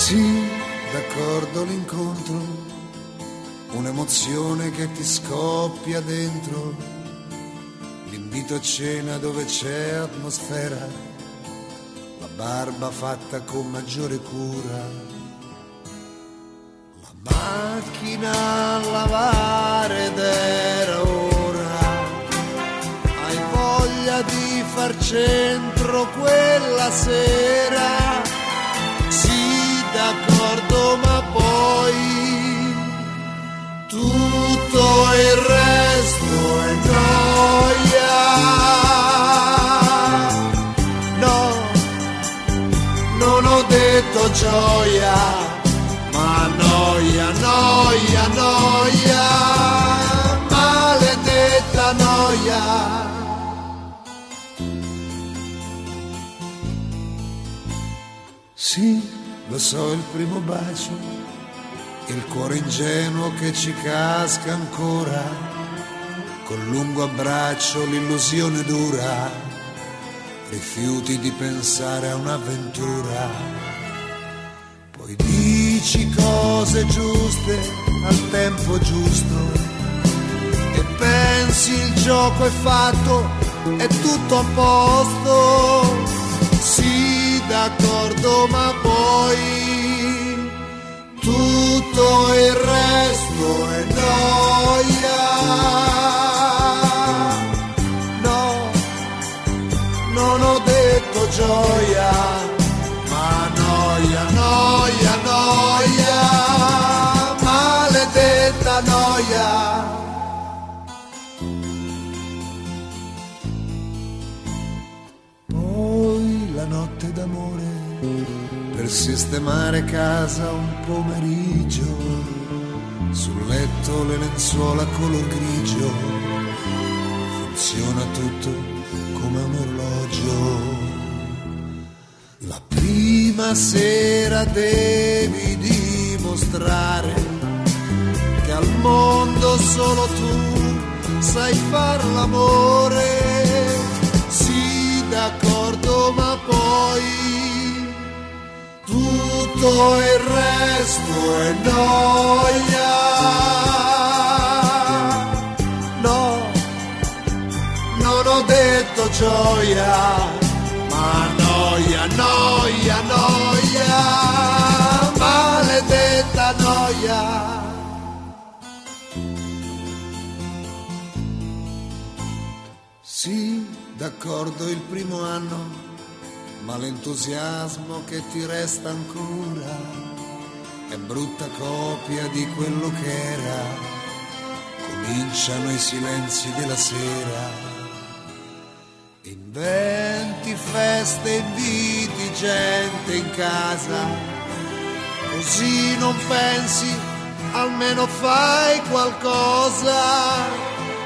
S19: Sì, d'accordo l'incontro, un'emozione che ti scoppia dentro, l'invito a cena dove c'è atmosfera, la barba fatta con maggiore cura, la macchina a lavare ed era ora, hai voglia di far centro quella sera. No, non ho detto gioia, ma noia, noia, noia, maledetta noia. Sì, lo so, il primo bacio, il cuore ingenuo che ci casca ancora, col lungo abbraccio l'illusione dura, rifiuti di pensare a un'avventura. Poi dici cose giuste al tempo giusto e pensi il gioco è fatto, è tutto a posto. Sì, d'accordo, ma poi tutto il resto è noia. No, non ho detto gioia, ma noia, noia, noia, maledetta noia. Poi la notte d'amore sistemare casa un pomeriggio, sul letto le lenzuola color grigio, funziona tutto come un orologio. La prima sera devi dimostrare che al mondo solo tu sai far l'amore. Sì, d'accordo, ma poi tutto il resto è noia. No, non ho detto gioia, ma noia, noia, noia, maledetta noia. Sì, d'accordo il primo anno, ma l'entusiasmo che ti resta ancora è brutta copia di quello che era. Cominciano i silenzi della sera. Inventi feste, inviti gente in casa, così non pensi, almeno fai qualcosa.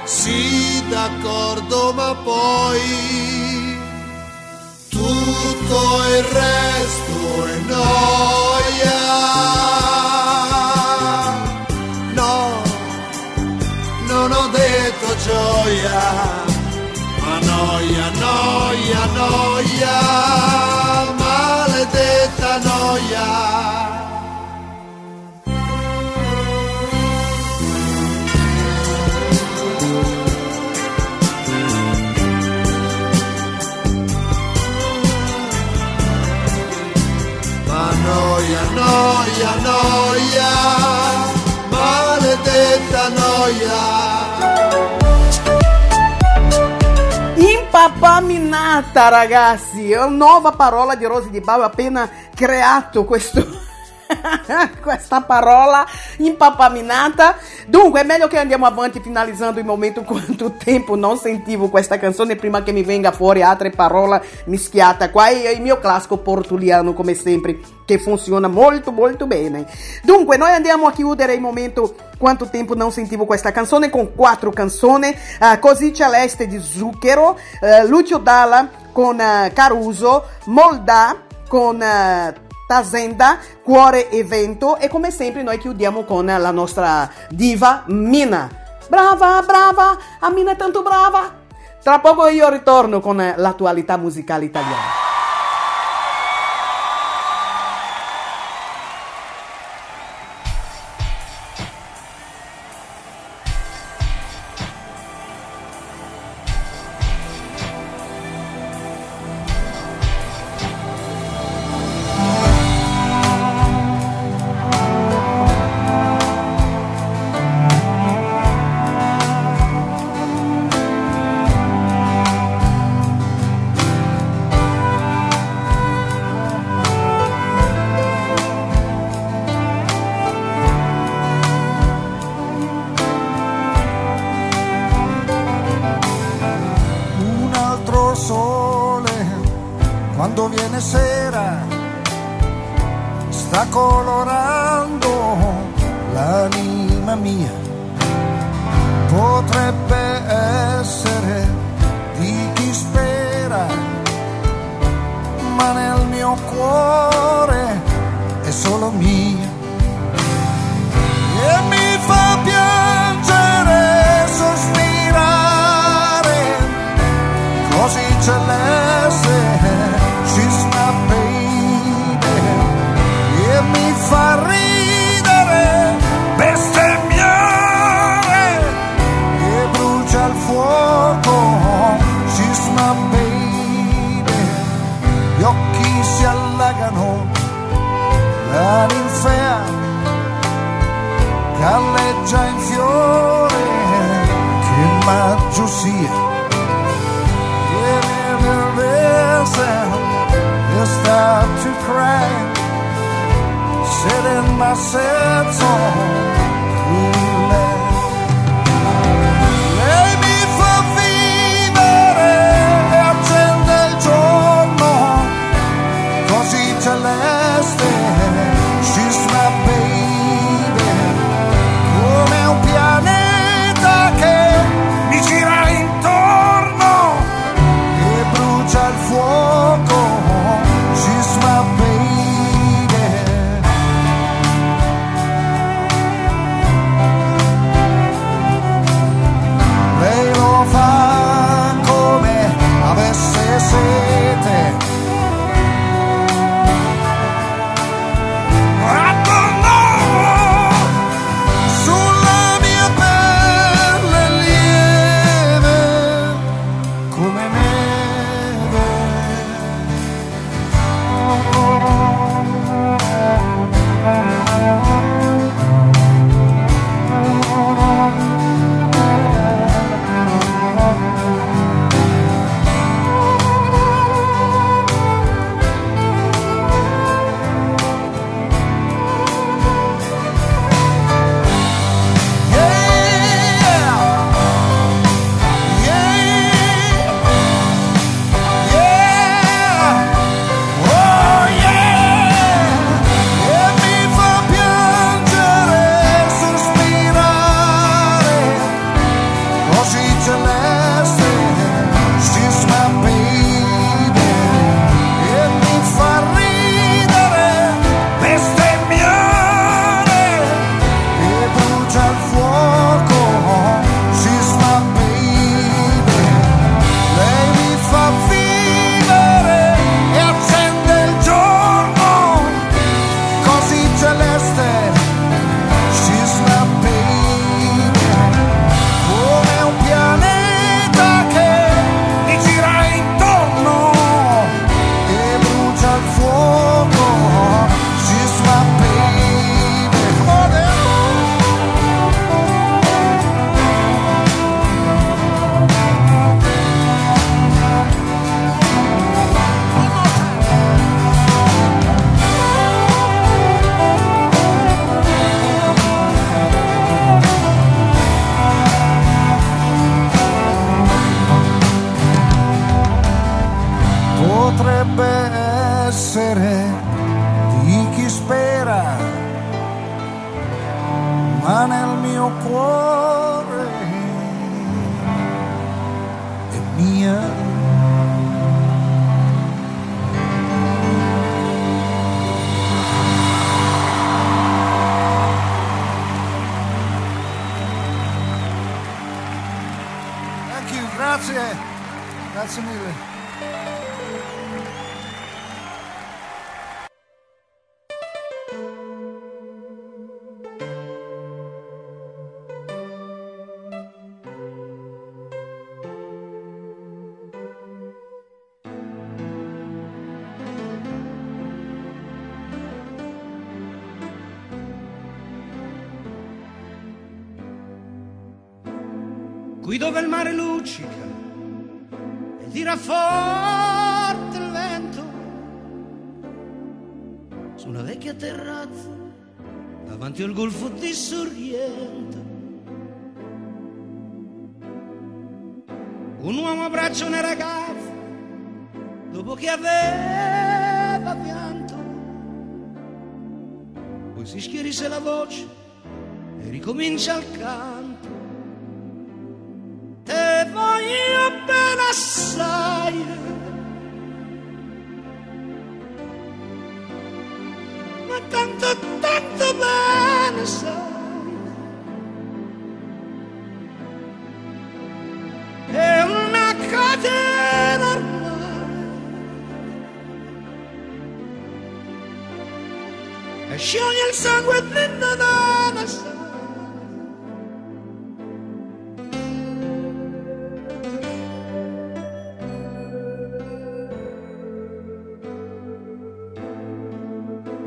S19: Sì, d'accordo, ma poi tutto il resto è noia. No, non ho detto gioia, ma noia, noia, noia,
S1: Impapaminata, ragazzi, nuova parola di Rosy Di Bau, appena creato questo... (laughs) questa parola impapaminata. Dunque, è meglio che andiamo avanti finalizzando il momento (laughs) quanto tempo non sentivo questa canzone prima che mi venga fuori altre parole mischiate. Qua è il mio classico portuliano, come sempre, che funziona molto molto bene. Dunque, noi andiamo a chiudere il momento quanto tempo non sentivo questa canzone con quattro canzoni. eh, Così celeste di Zucchero, eh, Lucio Dalla con eh, Caruso, Moldà con eh, Tazenda, Cuore e Vento e come sempre noi chiudiamo con la nostra diva Mina. Brava, brava, a Mina è tanto brava. Tra poco io ritorno con l'attualità musicale italiana.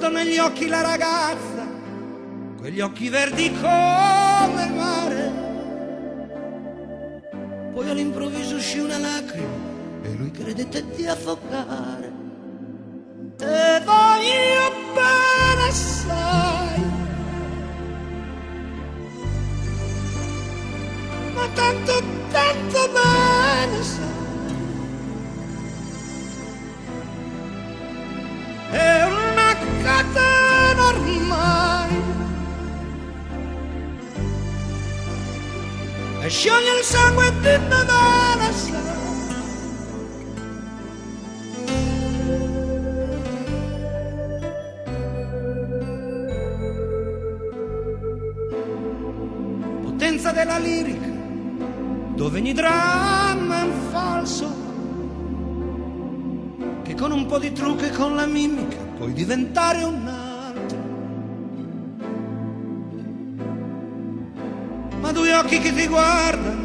S21: guardo negli occhi la ragazza, quegli occhi verdi come il mare. Poi all'improvviso uscì una lacrima e lui credette di affogare. Te della lirica Dove ogni dramma è un falso che con un po' di trucco e con la mimica puoi diventare un altro. Ma due occhi che ti guardano,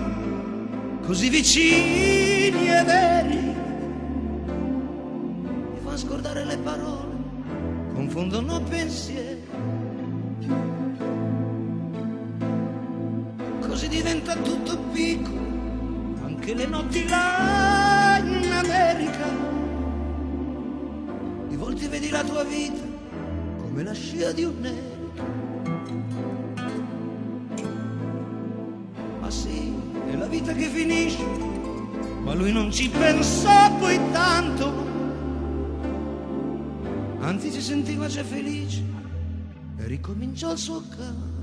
S21: così vicini e veri, ti fanno scordare le parole, confondono pensieri. Così diventa tutto piccolo, anche le notti là in America di volte vedi la tua vita come la scia di un'elica. Ma vita che finisce, ma lui non ci pensò poi tanto. Anzi si sentiva già felice e ricominciò il suo canto.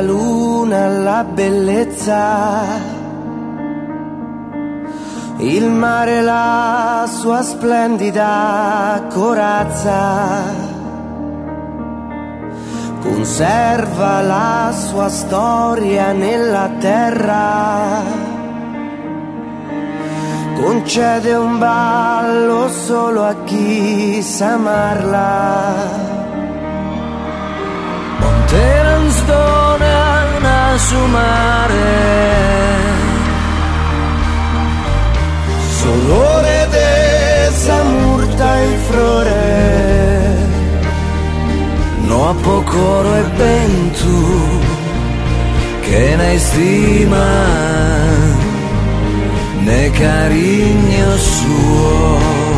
S11: La luna alla bellezza. Il mare la sua splendida corazza. Conserva la sua storia nella terra. Concede un ballo solo a chi sa amarla. Mare, Sonore dessa murta e flore, no a pocoro e vento che ne stima, ne carigno suo.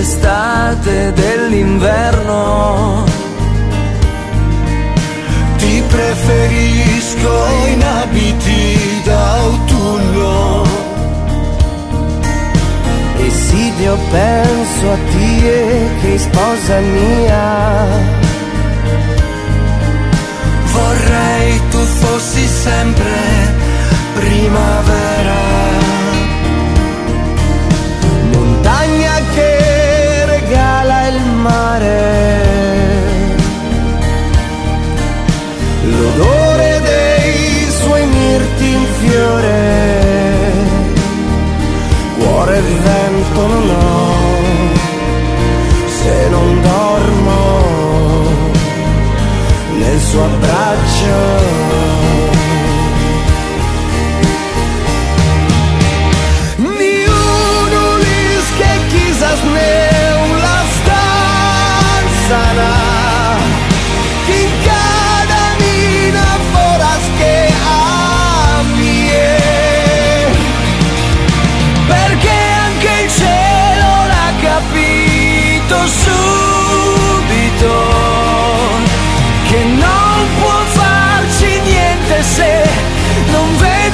S11: Dell'estate dell'inverno. Ti preferisco in abiti d'autunno.
S22: E sì, io penso a te che sposa mia.
S11: Vorrei tu fossi sempre primavera
S22: vento non ho Se non dormo nel suo abbraccio
S11: capito subito che non può farci niente se non vedo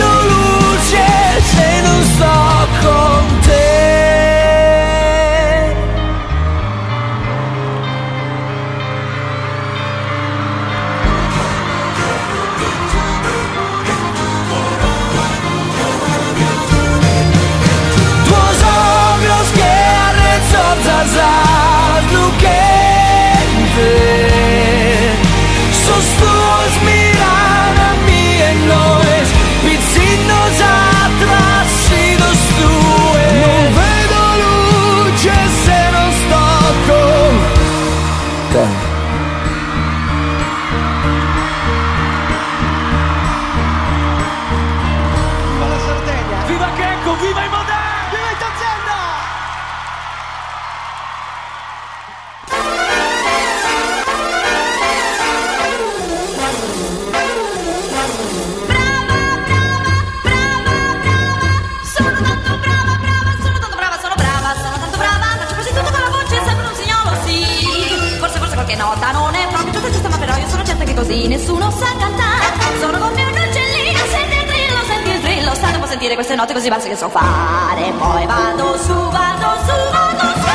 S23: queste note così basse che so fare. Poi vado su, vado su, vado su.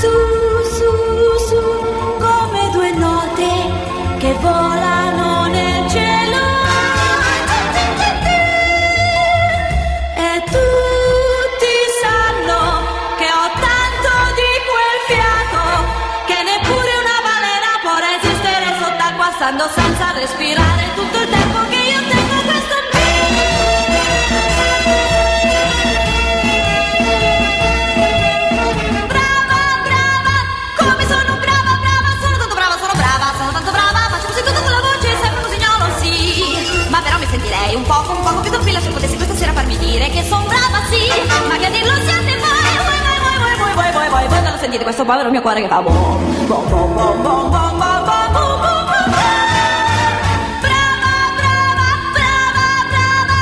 S23: Su, su, su, come due note che volano nel cielo. E tutti sanno che ho tanto di quel fiato che neppure una balena può resistere sott'acqua stando senza respirare che dirlo siate voi, voi, voi, voi, voi, voi, voi, voi, voi, voi, non lo sentite questo povero mio cuore che fa bom, bom, bom, bom, bom, bom, bom, bom, bom, bom, bom. Brava, brava, brava, brava.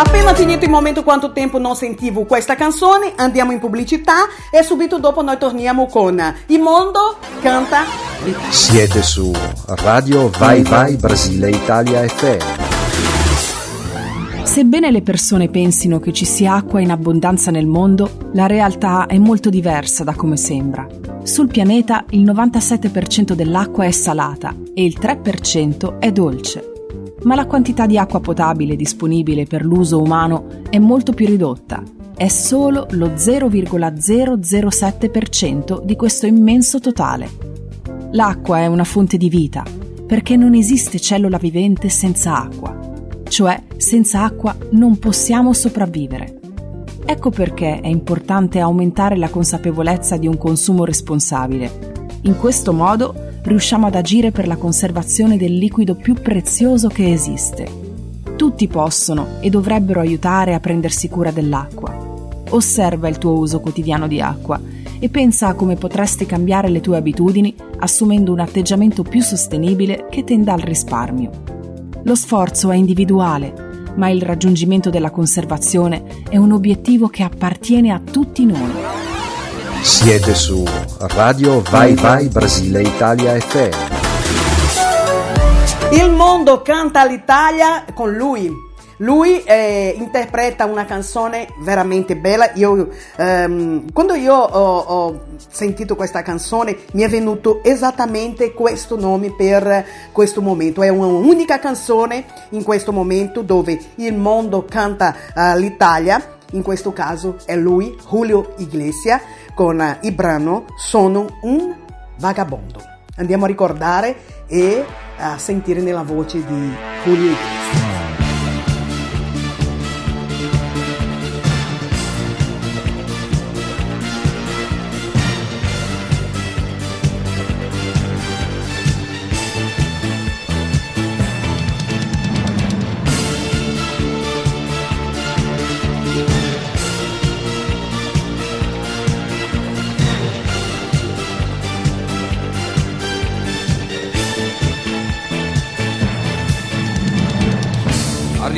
S1: Appena finito il momento quanto tempo non sentivo questa canzone, andiamo in pubblicità e subito dopo noi torniamo con Il mondo canta.
S10: Siete su Radio Vai Vai Brasile Italia FM.
S16: Sebbene le persone pensino che ci sia acqua in abbondanza nel mondo, la realtà è molto diversa da come sembra. Sul pianeta il 97% dell'acqua è salata e il 3% è dolce. Ma la quantità di acqua potabile disponibile per l'uso umano è molto più ridotta. È solo lo 0,007% di questo immenso totale. L'acqua è una fonte di vita, perché non esiste cellula vivente senza acqua. Cioè, senza acqua non possiamo sopravvivere. Ecco perché è importante aumentare la consapevolezza di un consumo responsabile. In questo modo riusciamo ad agire per la conservazione del liquido più prezioso che esiste. Tutti possono e dovrebbero aiutare a prendersi cura dell'acqua. Osserva il tuo uso quotidiano di acqua e pensa a come potresti cambiare le tue abitudini assumendo un atteggiamento più sostenibile che tenda al risparmio. Lo sforzo è individuale, ma il raggiungimento della conservazione è un obiettivo che appartiene a tutti noi.
S10: Siete su Radio Vai Vai Brasile Italia FM.
S1: Il mondo canta l'Italia con lui. Lui eh, interpreta una canzone veramente bella. Io, ehm, quando io ho, ho sentito questa canzone mi è venuto esattamente questo nome per questo momento. È un'unica canzone in questo momento dove il mondo canta eh, l'Italia. In questo caso è lui, Julio Iglesias, con eh, il brano Sono un vagabondo. Andiamo a ricordare e a sentire nella voce di Julio Iglesias.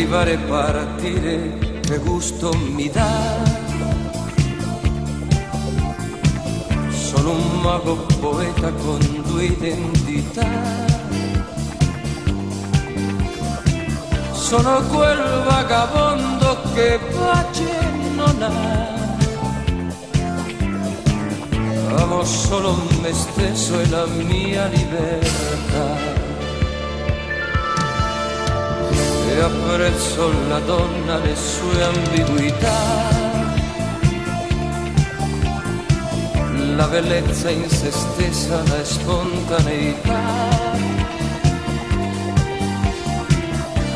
S24: Arrivare e partire, che gusto mi dà. Sono un mago poeta con due identità. Sono quel vagabondo che pace non ha. Amo solo me stesso e la mia libertà. E apprezzo la donna, le sue ambiguità, la bellezza in se stessa, la spontaneità.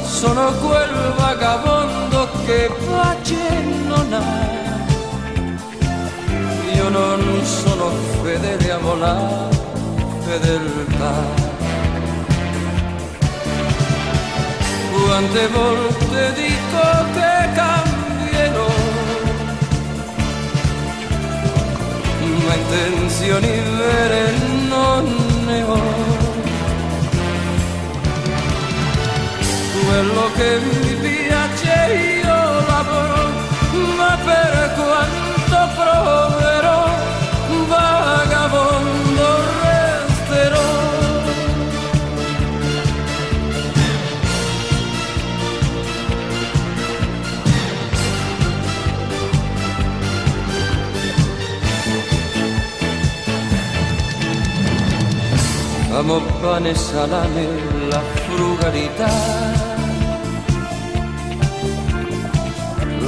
S24: Sono quel vagabondo che pace non ha. Io non sono fedele, amo la fedeltà. Quante volte dico che cambierò, ma intenzioni vere non ne ho. Quello che mi piace io lavoro, ma per quanto proverò, Amo pane salame, la frugalità,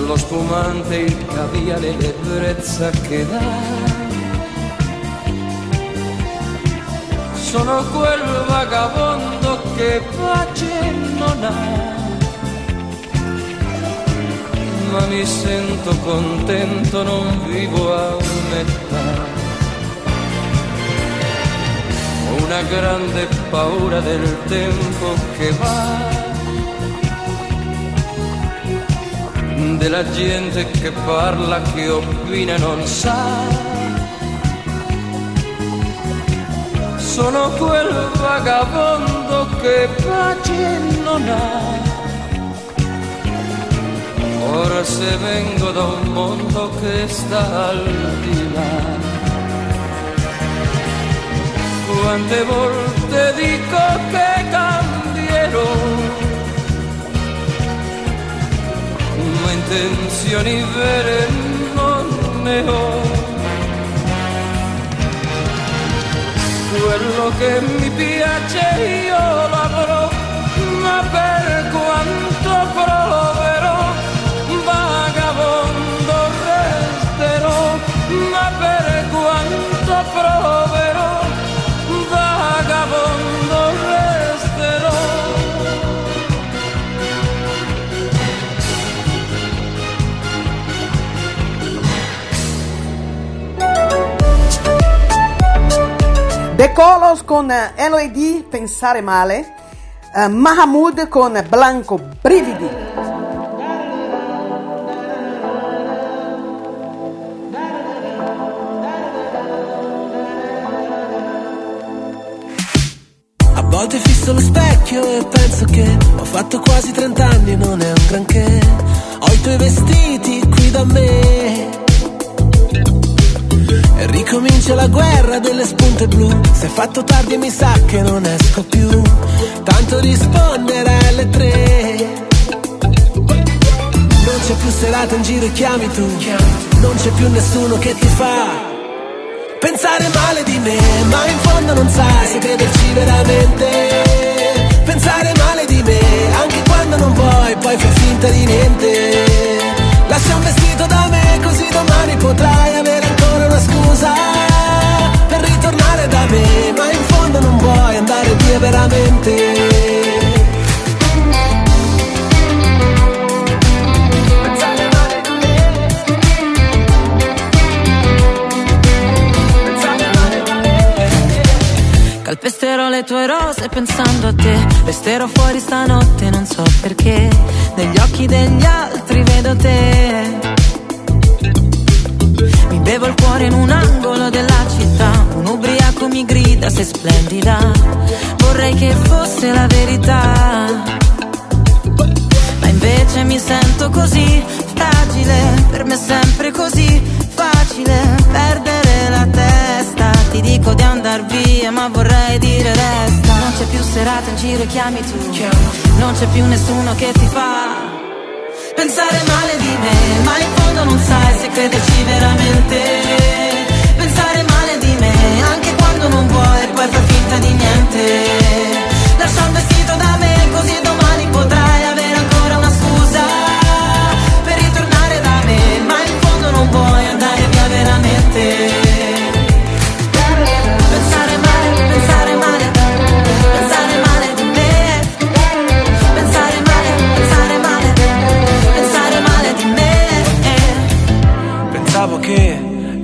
S24: lo spumante, il caviale, l'ebbrezza che dà. Sono quel vagabondo che pace non ha, ma mi sento contento, non vivo a metà. Una grande paura del tempo che va, della gente che parla, che opina e non sa. Sono quel vagabondo che pace non ha. Ora se vengo da un mondo che sta al di là quante volte dico che cambierò, ma intenzioni vere non ne ho. quello che mi piace io lo avrò, ma per quanto proverò, vagabondo resterò, ma per quanto proverò,
S1: The Colors con eh, LOD Pensare Male, eh, Mahamud con Blanco Brividi.
S25: A volte fisso lo specchio e penso che ho fatto quasi 30 anni non è un granché. Ho i tuoi vestiti qui da me. E ricomincia la guerra delle spunte blu. Se è fatto tardi mi sa che non esco più. Tanto rispondere alle tre. Non c'è più serata in giro e chiami tu. Non c'è più nessuno che ti fa Pensare male di me, ma in fondo non sai se crederci veramente. Pensare male di me, anche quando non vuoi, poi fai finta di niente. Lascia un vestito da me, così domani potrai avere una scusa per ritornare da me, ma in fondo non vuoi andare via veramente.
S26: Calpesterò le tue rose pensando a te Resterò fuori stanotte, non so perché. Negli occhi degli altri vedo te Mi bevo il cuore in un angolo della città. Un ubriaco mi grida, sei splendida Vorrei che fosse la verità. Ma invece mi sento così fragile. Per me è sempre così facile perdere la testa. Ti dico di andar via ma vorrei dire resta. Non c'è più serata in giro e chiami tu. Non c'è più nessuno che ti fa Pensare male di me Ma in fondo non sai se crederci veramente. Pensare male di me Anche quando non vuoi poi fai finta di niente. Lascia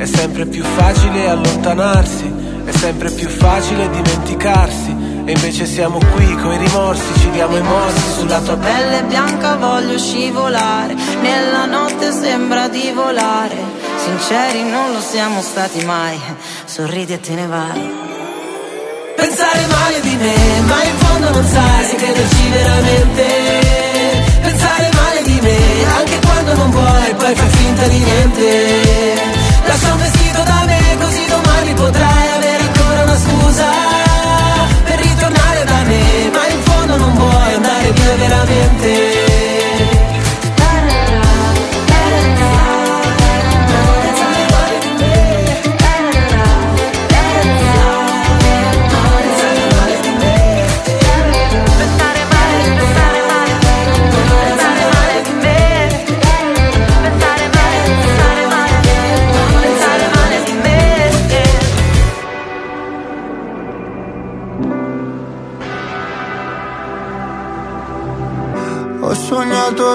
S25: è sempre più facile allontanarsi, è sempre più facile dimenticarsi. E invece siamo qui coi rimorsi, ci diamo i morsi sulla tua pelle.
S26: Pelle bianca voglio scivolare Nella notte sembra di volare Sinceri non lo siamo stati mai Sorridi e te ne vai
S25: Pensare male di me, ma in fondo non sai se crederci veramente. Pensare male di me, anche quando non vuoi, poi fai finta di niente. Lascia un vestito da me, così domani potrai avere ancora una scusa per ritornare da me, ma in fondo non vuoi andare via veramente.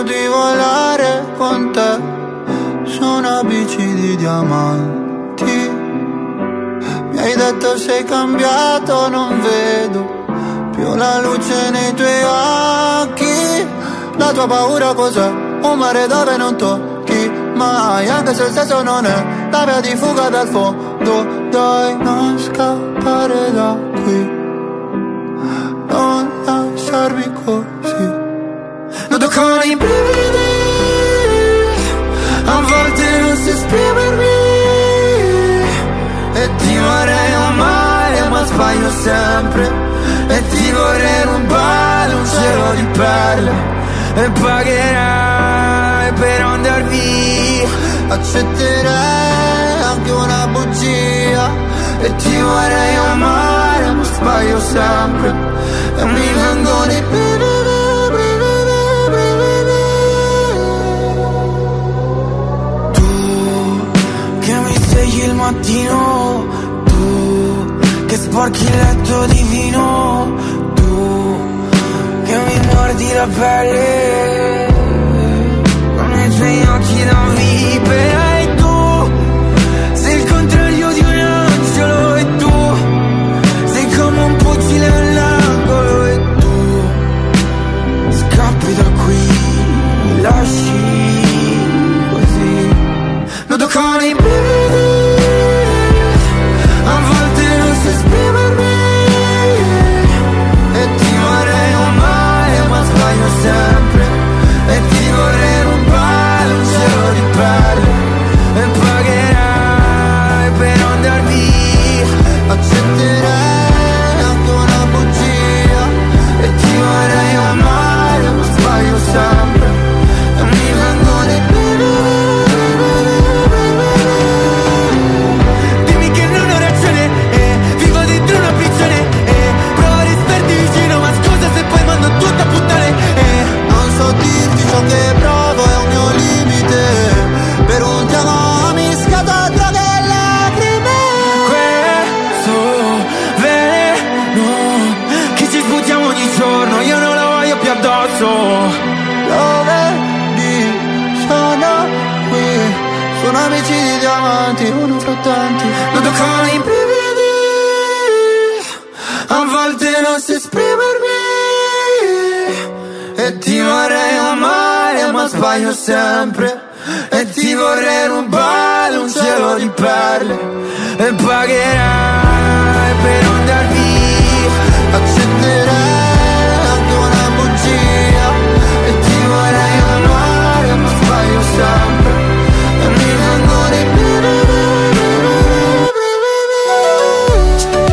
S27: Di volare con te su una bici di diamanti. Mi hai detto sei cambiato, non vedo più la luce nei tuoi occhi. La tua paura cos'è? Un mare dove non tocchi mai, anche se il senso non è la via di fuga dal fondo. Dai, non scappare da qui, i A volte non so esprimermi. E ti vorrei amare ma sbaglio sempre. E ti vorrei rubare un cielo di perle. E pagherai per andar via. Accetterei anche una bugia. E ti vorrei amare ma sbaglio sempre. E mi vengono i
S7: che mattino, tu che sporchi il letto di vino, tu che mi mordi la pelle con i tuoi occhi da vipera
S27: sbaglio sempre E ti vorrei rubare un cielo di perle
S7: E pagherai per andar via
S27: Accetterai anche una bugia E ti vorrei amare ma sbaglio sempre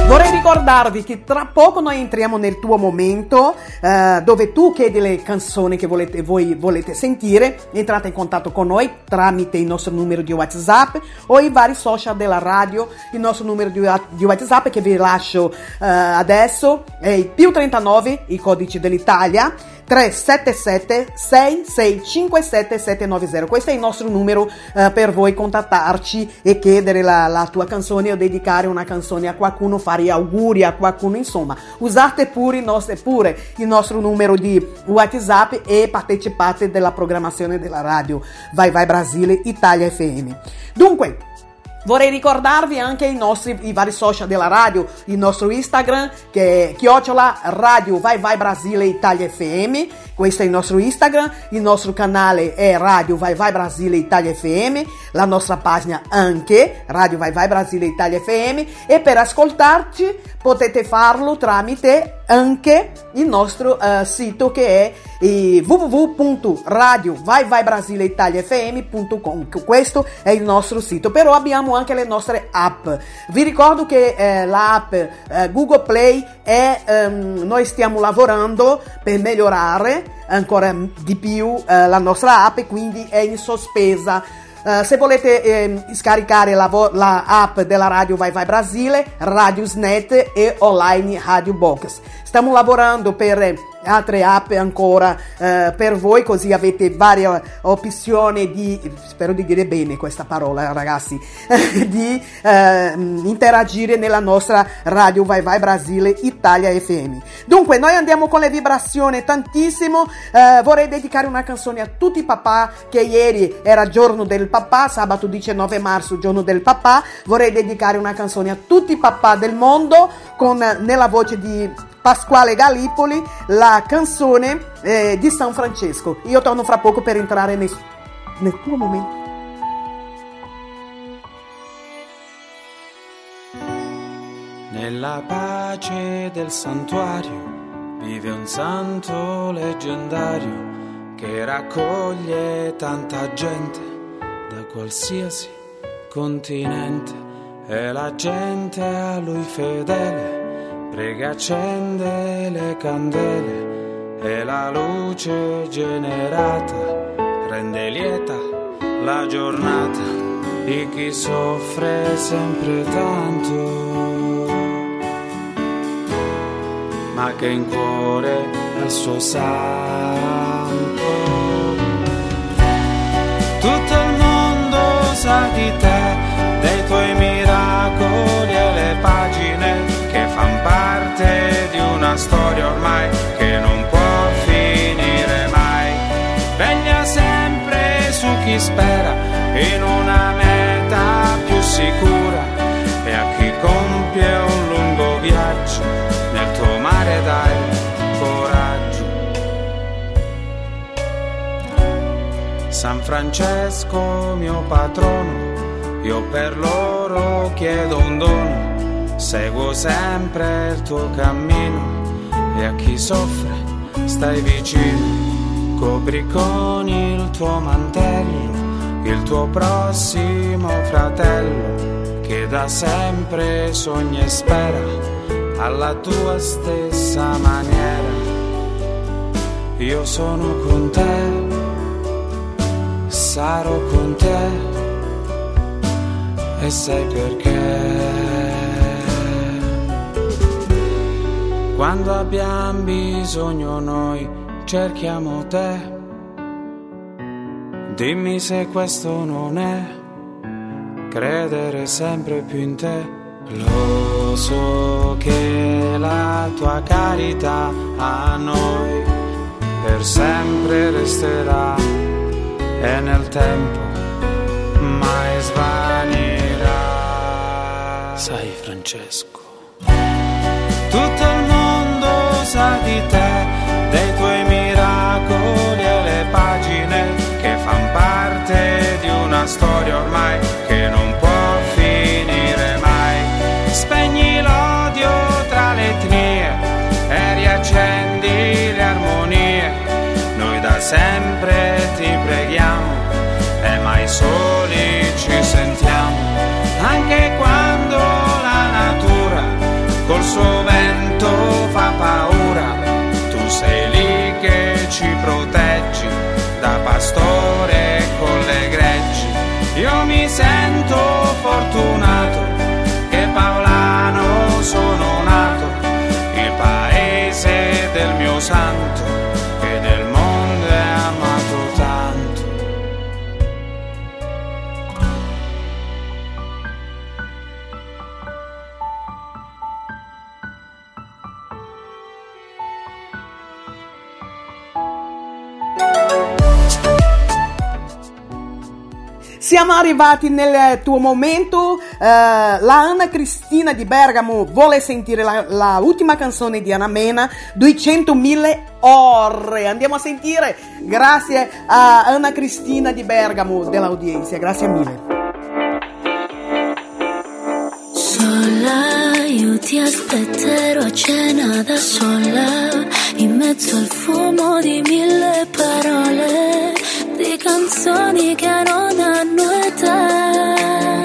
S1: Vorrei ricordarvi che tra poco noi entriamo nel tuo momento eh, dove tu chiedi le canzoni che volete, voi volete sentire, entrate in contatto con noi tramite il nostro numero di WhatsApp o i vari social della radio, il nostro numero di, di WhatsApp che vi lascio eh, adesso è il più 39, i codici dell'Italia. 377 6657 790 questo è il nostro numero eh, per voi contattarci e chiedere la, la tua canzone o dedicare una canzone a qualcuno fare auguri a qualcuno insomma usate pure il nostro, pure il nostro numero di whatsapp e partecipate della programmazione della radio. Vai Vai Brasile Italia FM dunque Vorrei ricordarvi anche i nostri i vari social della radio, il nostro Instagram che è chiocciola radio vai vai Brasile Italia FM, questo è il nostro Instagram, il nostro canale è Radio Vai Vai Brasile Italia FM, la nostra pagina anche Radio Vai Vai Brasile Italia FM e per ascoltarci potete farlo tramite anche il nostro eh, sito che è eh, www.radiovaivaibrasileitaliafm.com questo è il nostro sito però abbiamo anche le nostre app. Vi ricordo che eh, l'app eh, Google Play è ehm, noi stiamo lavorando per migliorare ancora di più eh, la nostra app quindi è in sospesa Uh, se volete ehm, scaricare la, vo- la app della radio Vai Vai Brasile, Radiosnet e online Radio Box. Stiamo lavorando per altre app ancora eh, per voi così avete varie opzioni di spero di dire bene questa parola ragazzi (laughs) di eh, interagire nella nostra radio Vai Vai Brasile Italia FM dunque noi andiamo con le vibrazioni tantissimo eh, vorrei dedicare una canzone a tutti i papà che ieri era giorno del papà sabato 19 marzo giorno del papà. Vorrei dedicare una canzone a tutti i papà del mondo con nella voce di Pasquale Gallipoli la canzone eh, di San Francesco. Io torno fra poco per entrare nel, nel tuo momento.
S28: Nella pace del santuario vive un santo leggendario che raccoglie tanta gente da qualsiasi continente e la gente a lui fedele prega accende le candele e la luce generata rende lieta la giornata di chi soffre sempre tanto ma che in cuore ha suo santo. Tutto il mondo sa di te, parte di una storia ormai che non può finire mai. Veglia sempre su chi spera in una meta più sicura e a chi compie un lungo viaggio nel tuo mare dai coraggio. San Francesco mio patrono, io per loro chiedo un dono, seguo sempre il tuo cammino e a chi soffre stai vicino, copri con il tuo mantello il tuo prossimo fratello che da sempre sogna e spera alla tua stessa maniera. Io sono con te, sarò con te e sai perché. Quando abbiamo bisogno noi cerchiamo te. Dimmi se questo non è credere sempre più in te. Lo so che la tua carità a noi per sempre resterà e nel tempo mai svanirà. Sai Francesco, tutto il mondo sa di te, dei tuoi miracoli e le pagine che fan parte di una storia ormai che non può finire mai. Spegni l'odio tra le etnie e riaccendi le armonie. Noi da sempre ti preghiamo e mai soli ci sentiamo. Anche quando
S1: arrivati nel tuo momento. eh, la Anna Cristina di Bergamo vuole sentire la, la ultima canzone di Anna Mena, 200.000 ore. Andiamo a sentire. Grazie a Anna Cristina di Bergamo dell'audienza. Grazie mille.
S4: Sola, io ti aspetterò a cena da sola, in mezzo al fumo di mille parole, di canzoni che non hanno età.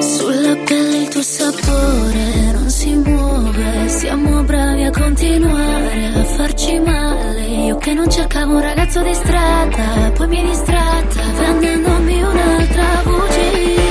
S4: Sulla pelle il tuo sapore non si muove, siamo bravi a continuare a farci male. Io che non cercavo un ragazzo di strada, poi mi distratta, vendendomi un'altra bugia.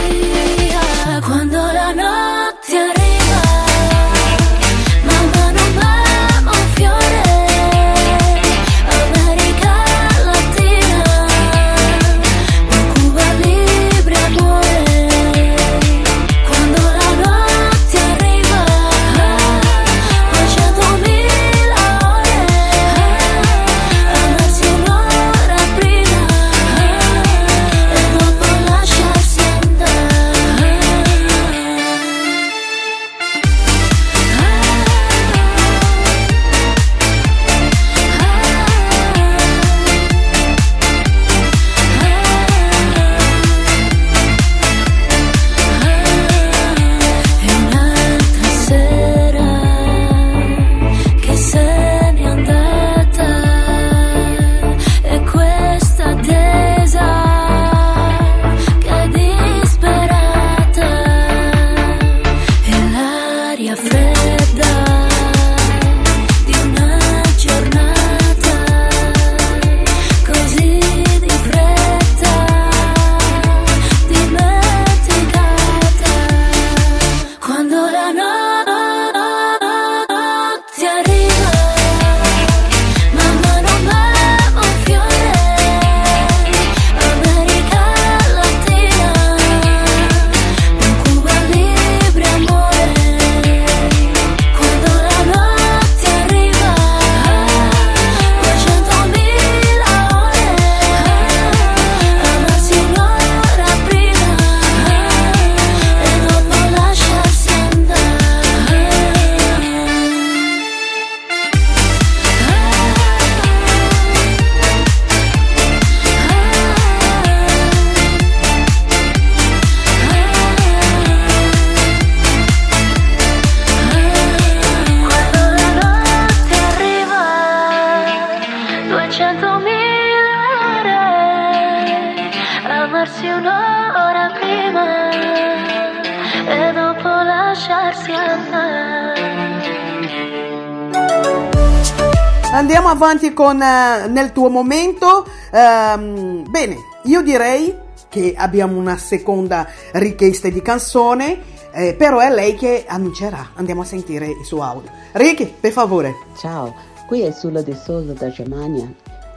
S1: Andiamo avanti con eh, nel tuo momento. Ehm, bene, io direi che abbiamo una seconda richiesta di canzone, eh, però è lei che annuncerà. Andiamo a sentire il suo audio. Ricky, per favore.
S29: Ciao, qui è Sulla De Sosa da Germania.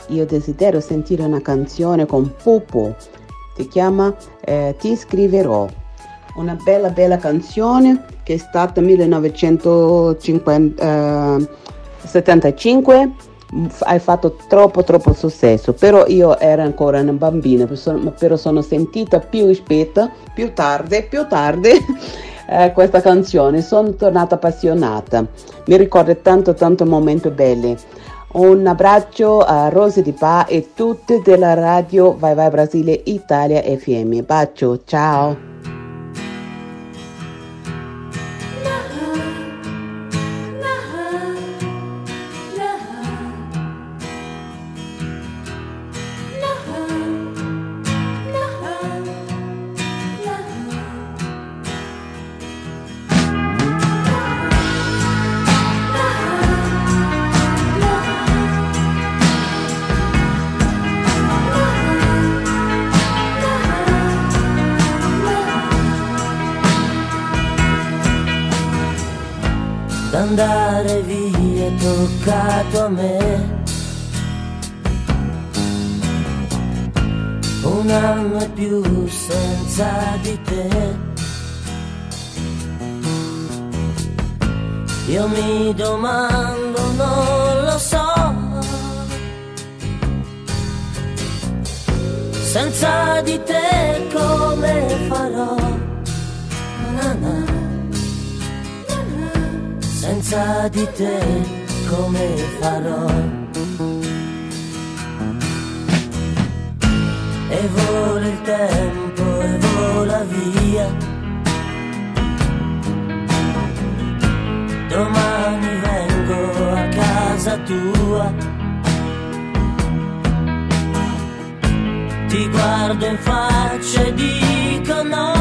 S29: Io desidero sentire una canzone con Pupo. Si chiama eh, Ti scriverò. Una bella bella canzone che è stata 1975. Hai fatto troppo troppo successo, però io ero ancora una bambina, però sono- sentita più spetta, più tardi, più tardi (laughs) eh, questa canzone, sono tornata appassionata, mi ricorda tanto tanto momenti belli. Un abbraccio a Rose di Pa e tutti della radio Vai Vai Brasile Italia FM. Bacio, ciao.
S30: Senza di te Io mi domando, non lo so Senza di te come farò Na, na. senza di te come farò? E vola il tempo e vola via. Domani vengo a casa tua. Ti guardo in faccia e dico no.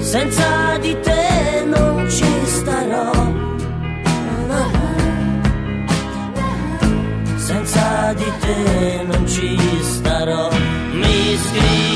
S30: senza di te non ci starò. Di te non ci starò. Mi scriverai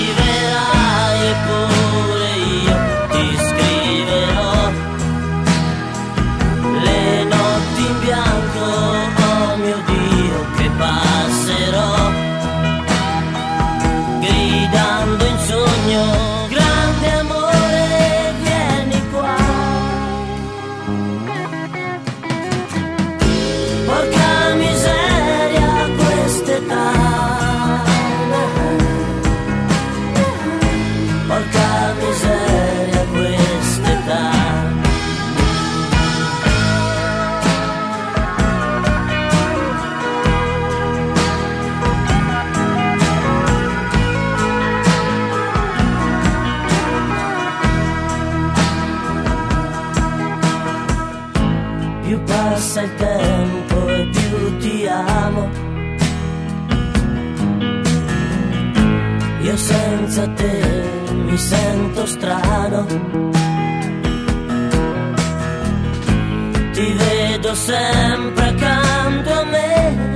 S30: senza te mi sento strano. Ti vedo sempre accanto a me.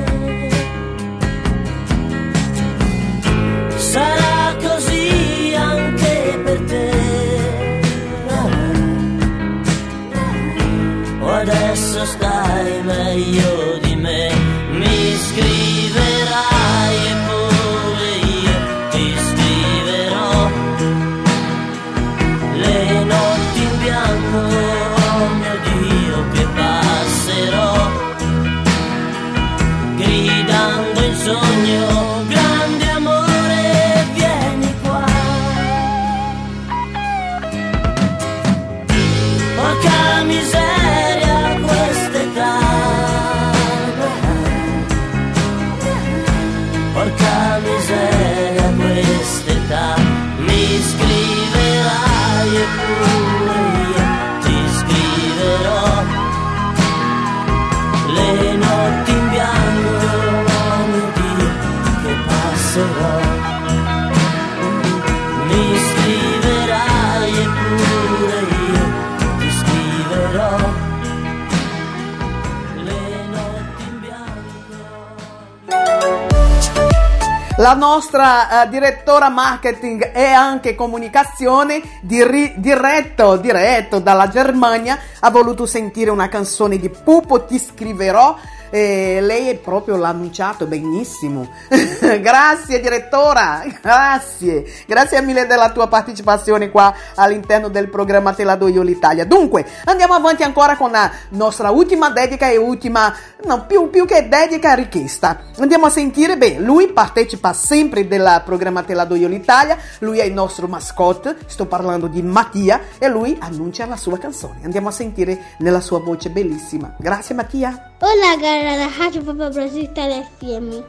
S1: Nostra eh, direttora marketing e anche comunicazione, diri- diretto, diretto dalla Germania, ha voluto sentire una canzone di Pupo Ti scriverò. E lei è proprio l'ha annunciato benissimo. (laughs) grazie direttora, grazie. Grazie mille della tua partecipazione qua all'interno del programma Te la do io l'Italia. Dunque, andiamo avanti ancora con la nostra ultima dedica e ultima, no, più, più che dedica, richiesta. Andiamo a sentire, beh, lui partecipa sempre del programma Te la do io l'Italia, lui è il nostro mascotte, sto parlando di Mattia e lui annuncia la sua canzone. Andiamo a sentire nella sua voce bellissima. Grazie Mattia.
S31: Olá galera da Rádio Papa Brasil FM.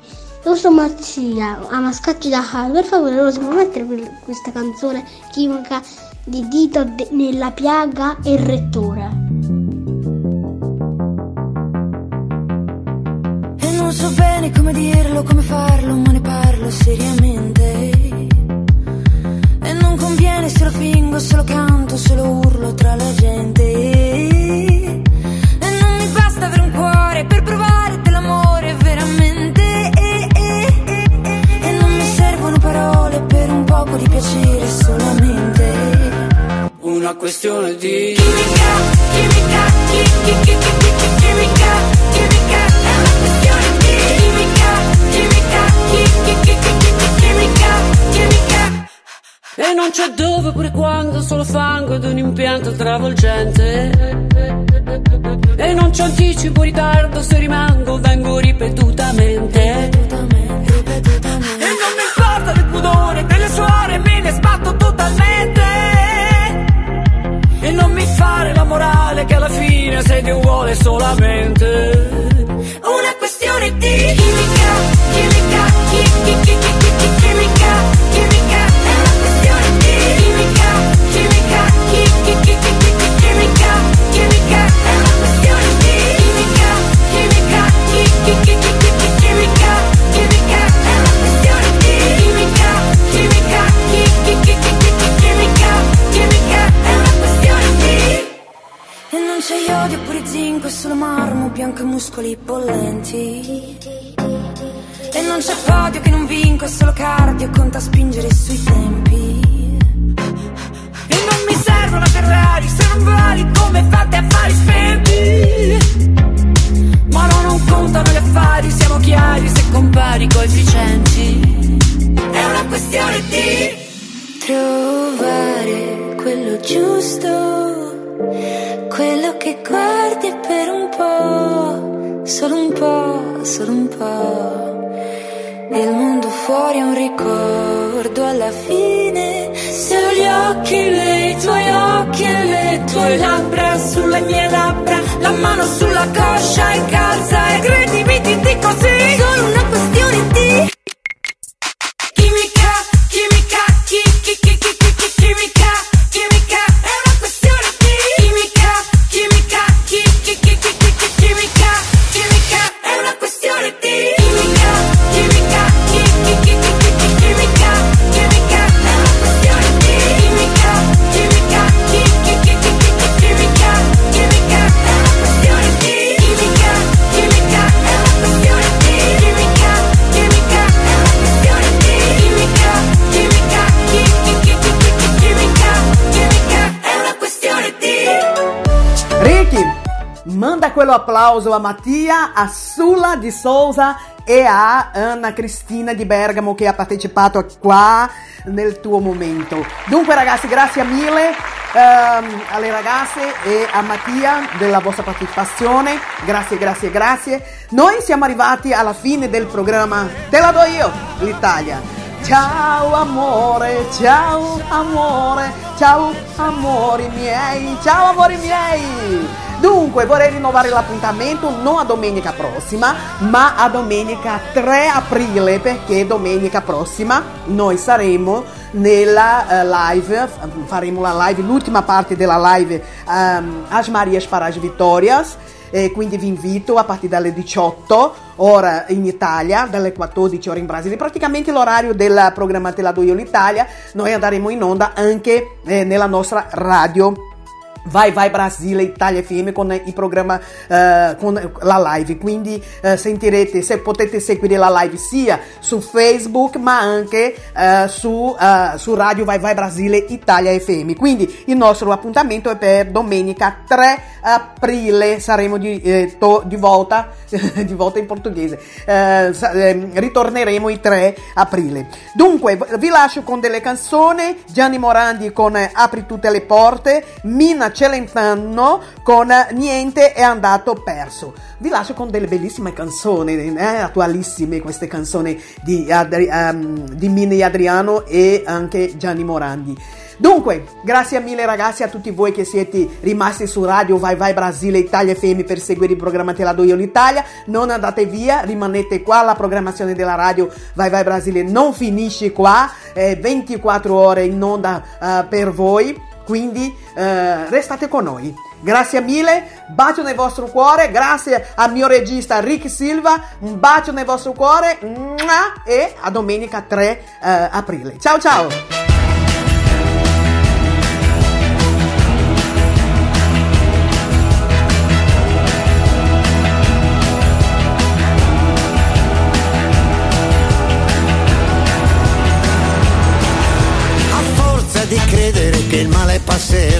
S31: Eu sou Mattia, a mascotte da rádio. Per favore, Rosa, puoi mettere que- questa canzone chimica di Dito de- nella piaga e il rettore?
S4: E non so bene come dirlo, come farlo, ma ne parlo seriamente. E non conviene se lo fingo, se lo canto, se lo urlo tra la gente. Cuore per provare dell'amore veramente. E non mi servono parole per un poco di piacere solamente.
S17: Una questione di
S4: Chimica, chimica, chi- chi- chi- chi- chi- chi- chimica, chimica, è una questione di chimica, chimica, chi- chi- chi- chi- chi- chi- chimica, chimica.
S17: E non c'è dove pure quando Solo fango ed un impianto travolgente E non c'è anticipo ritardo Se rimango vengo ripetutamente. E non mi importa del pudore Delle suore me ne sbatto totalmente. E non mi fare la morale Che alla fine sei Dio vuole solamente.
S4: Una questione di chimica, chimica, chi- chi- c'è iodio pure zinco, è solo marmo, bianco e muscoli bollenti. E non c'è podio che non vinco, è solo cardio, conta spingere sui tempi.
S32: Solo un po'. Il mondo fuori è un ricordo alla fine. Se ho gli occhi, le tuoi occhi e le tue labbra sulle mie labbra, la mano sulla coscia e calza e credimi ti dico così. Solo una questione di
S1: quello applauso a Mattia, a Sula di Souza e a Anna Cristina di Bergamo che ha partecipato qua nel tuo momento. Dunque ragazzi, grazie mille ehm, alle ragazze e a Mattia della vostra partecipazione. Grazie, grazie, grazie. Noi siamo arrivati alla fine del programma Te la do io, l'Italia. Ciao amore, ciao amore, ciao amori miei, ciao amori miei. Dunque vorrei rinnovare l'appuntamento non a domenica prossima, ma a domenica 3 aprile, perché domenica prossima noi saremo nella eh, live, faremo la live, l'ultima parte della live ehm, As Marias para as Vitórias. E quindi vi invito a partire dalle 18 ora in Italia, dalle 14 ore in Brasile, praticamente l'orario del programma Te la do io l'Italia, noi andremo in onda anche eh, nella nostra radio Vai Vai Brasile Italia FM con il programma eh, con la live. Quindi eh, sentirete se potete seguire la live sia su Facebook ma anche eh, su, su Radio Vai Vai Brasile Italia FM quindi il nostro appuntamento è per domenica 3 aprile. Saremo di, eh, to- di volta (laughs) di volta in portoghese. Eh, ehm, ritorneremo il 3 aprile. Dunque vi lascio con delle canzoni. Gianni Morandi con Apri tutte le porte. Mina Celentano con eh, Niente è andato perso. Vi lascio con delle bellissime canzoni eh, attualissime queste canzoni di, Adri- ehm, di Mina e Adriano e anche Gianni Morandi. Dunque, grazie mille ragazzi a tutti voi che siete rimasti su Radio Vai Vai Brasile Italia FM per seguire il programma Te la do io l'Italia. Non andate via, rimanete qua, la programmazione della radio Vai Vai Brasile non finisce qua, è 24 ore in onda eh, per voi, quindi eh, restate con noi. Grazie mille, bacio nel vostro cuore, grazie al mio regista Rick Silva, un bacio nel vostro cuore e a domenica 3 eh, aprile. Ciao ciao!
S29: Credere che il male passerà,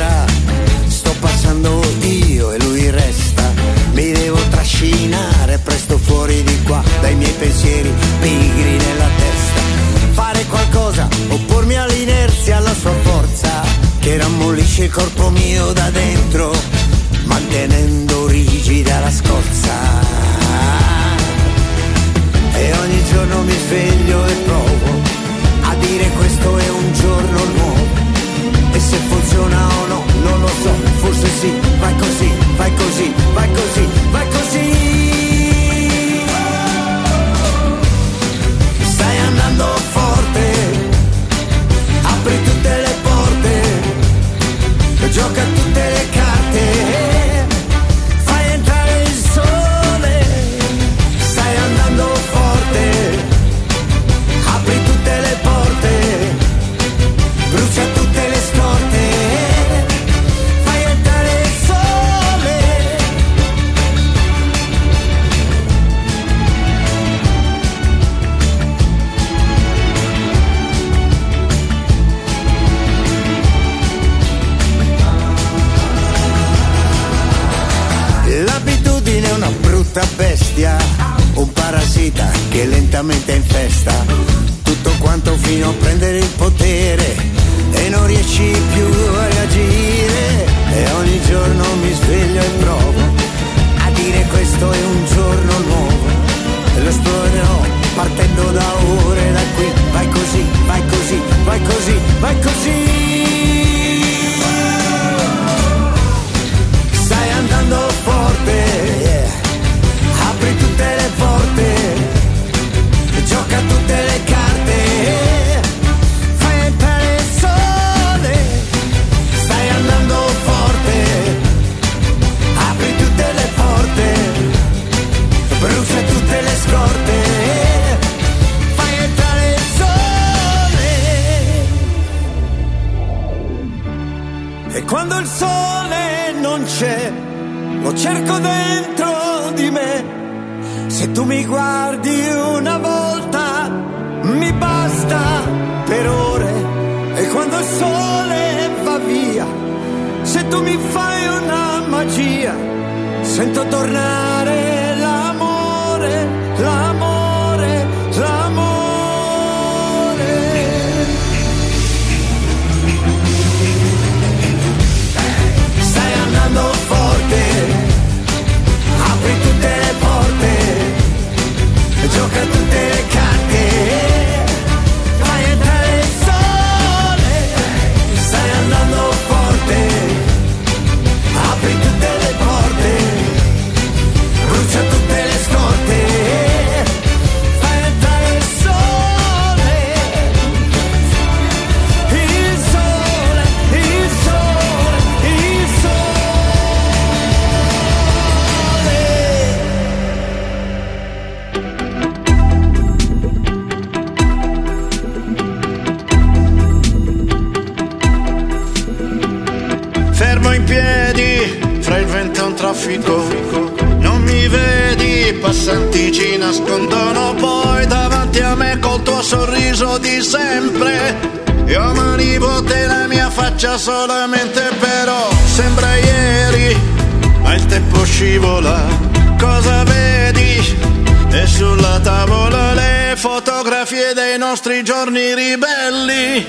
S19: fotografie dei nostri giorni ribelli.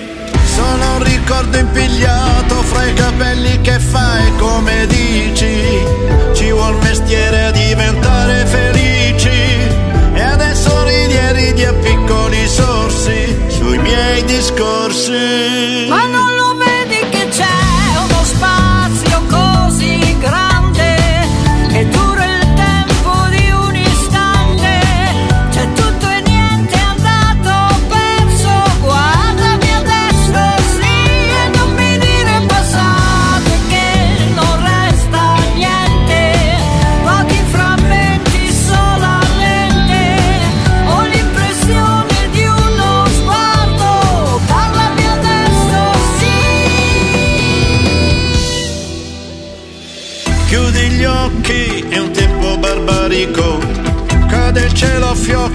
S19: Sono un ricordo impigliato fra i capelli che fai come dici. Ci vuol mestiere a diventare felici. E adesso ridi e ridi a piccoli sorsi sui miei discorsi.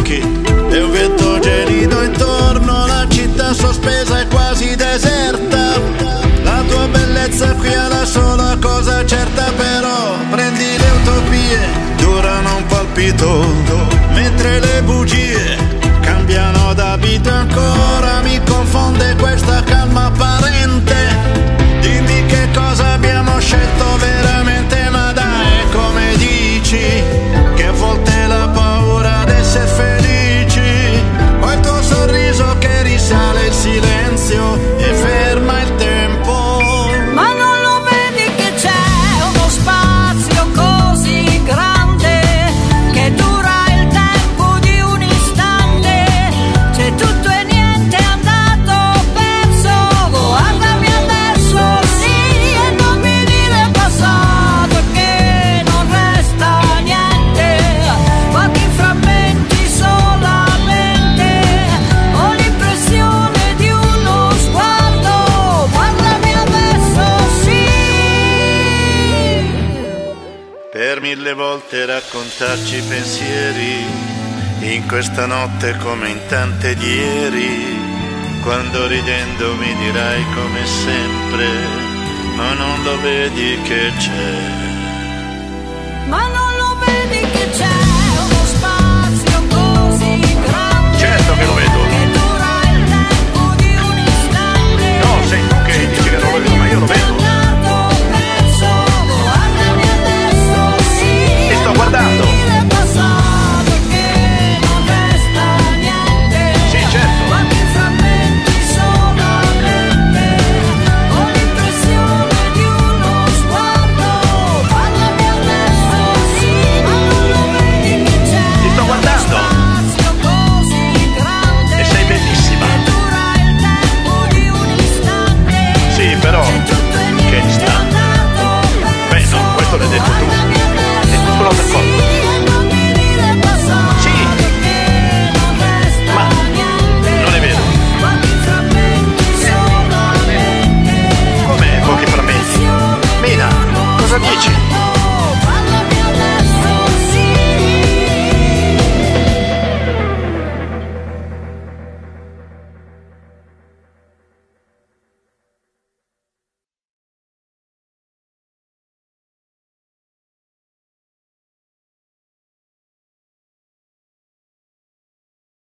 S19: Fiocchi e un vento gelido intorno. La città sospesa è quasi deserta. La tua bellezza qui è la sola cosa certa, però prendi le utopie, durano un palpito. Mentre le bugie cambiano d'abito ancora, mi confonde questa calma apparente. Dimmi che cosa abbiamo scelto veramente, raccontarci i pensieri, in questa notte come in tante di ieri, quando ridendo mi dirai come sempre, ma non lo vedi che c'è.
S33: Ma non lo vedi che c'è uno spazio così grande?
S17: Certo che lo vedo.
S33: Che dura il tempo di un istante.
S17: No, sei tu che dici che non lo vedo, ma io lo vedo.
S33: Che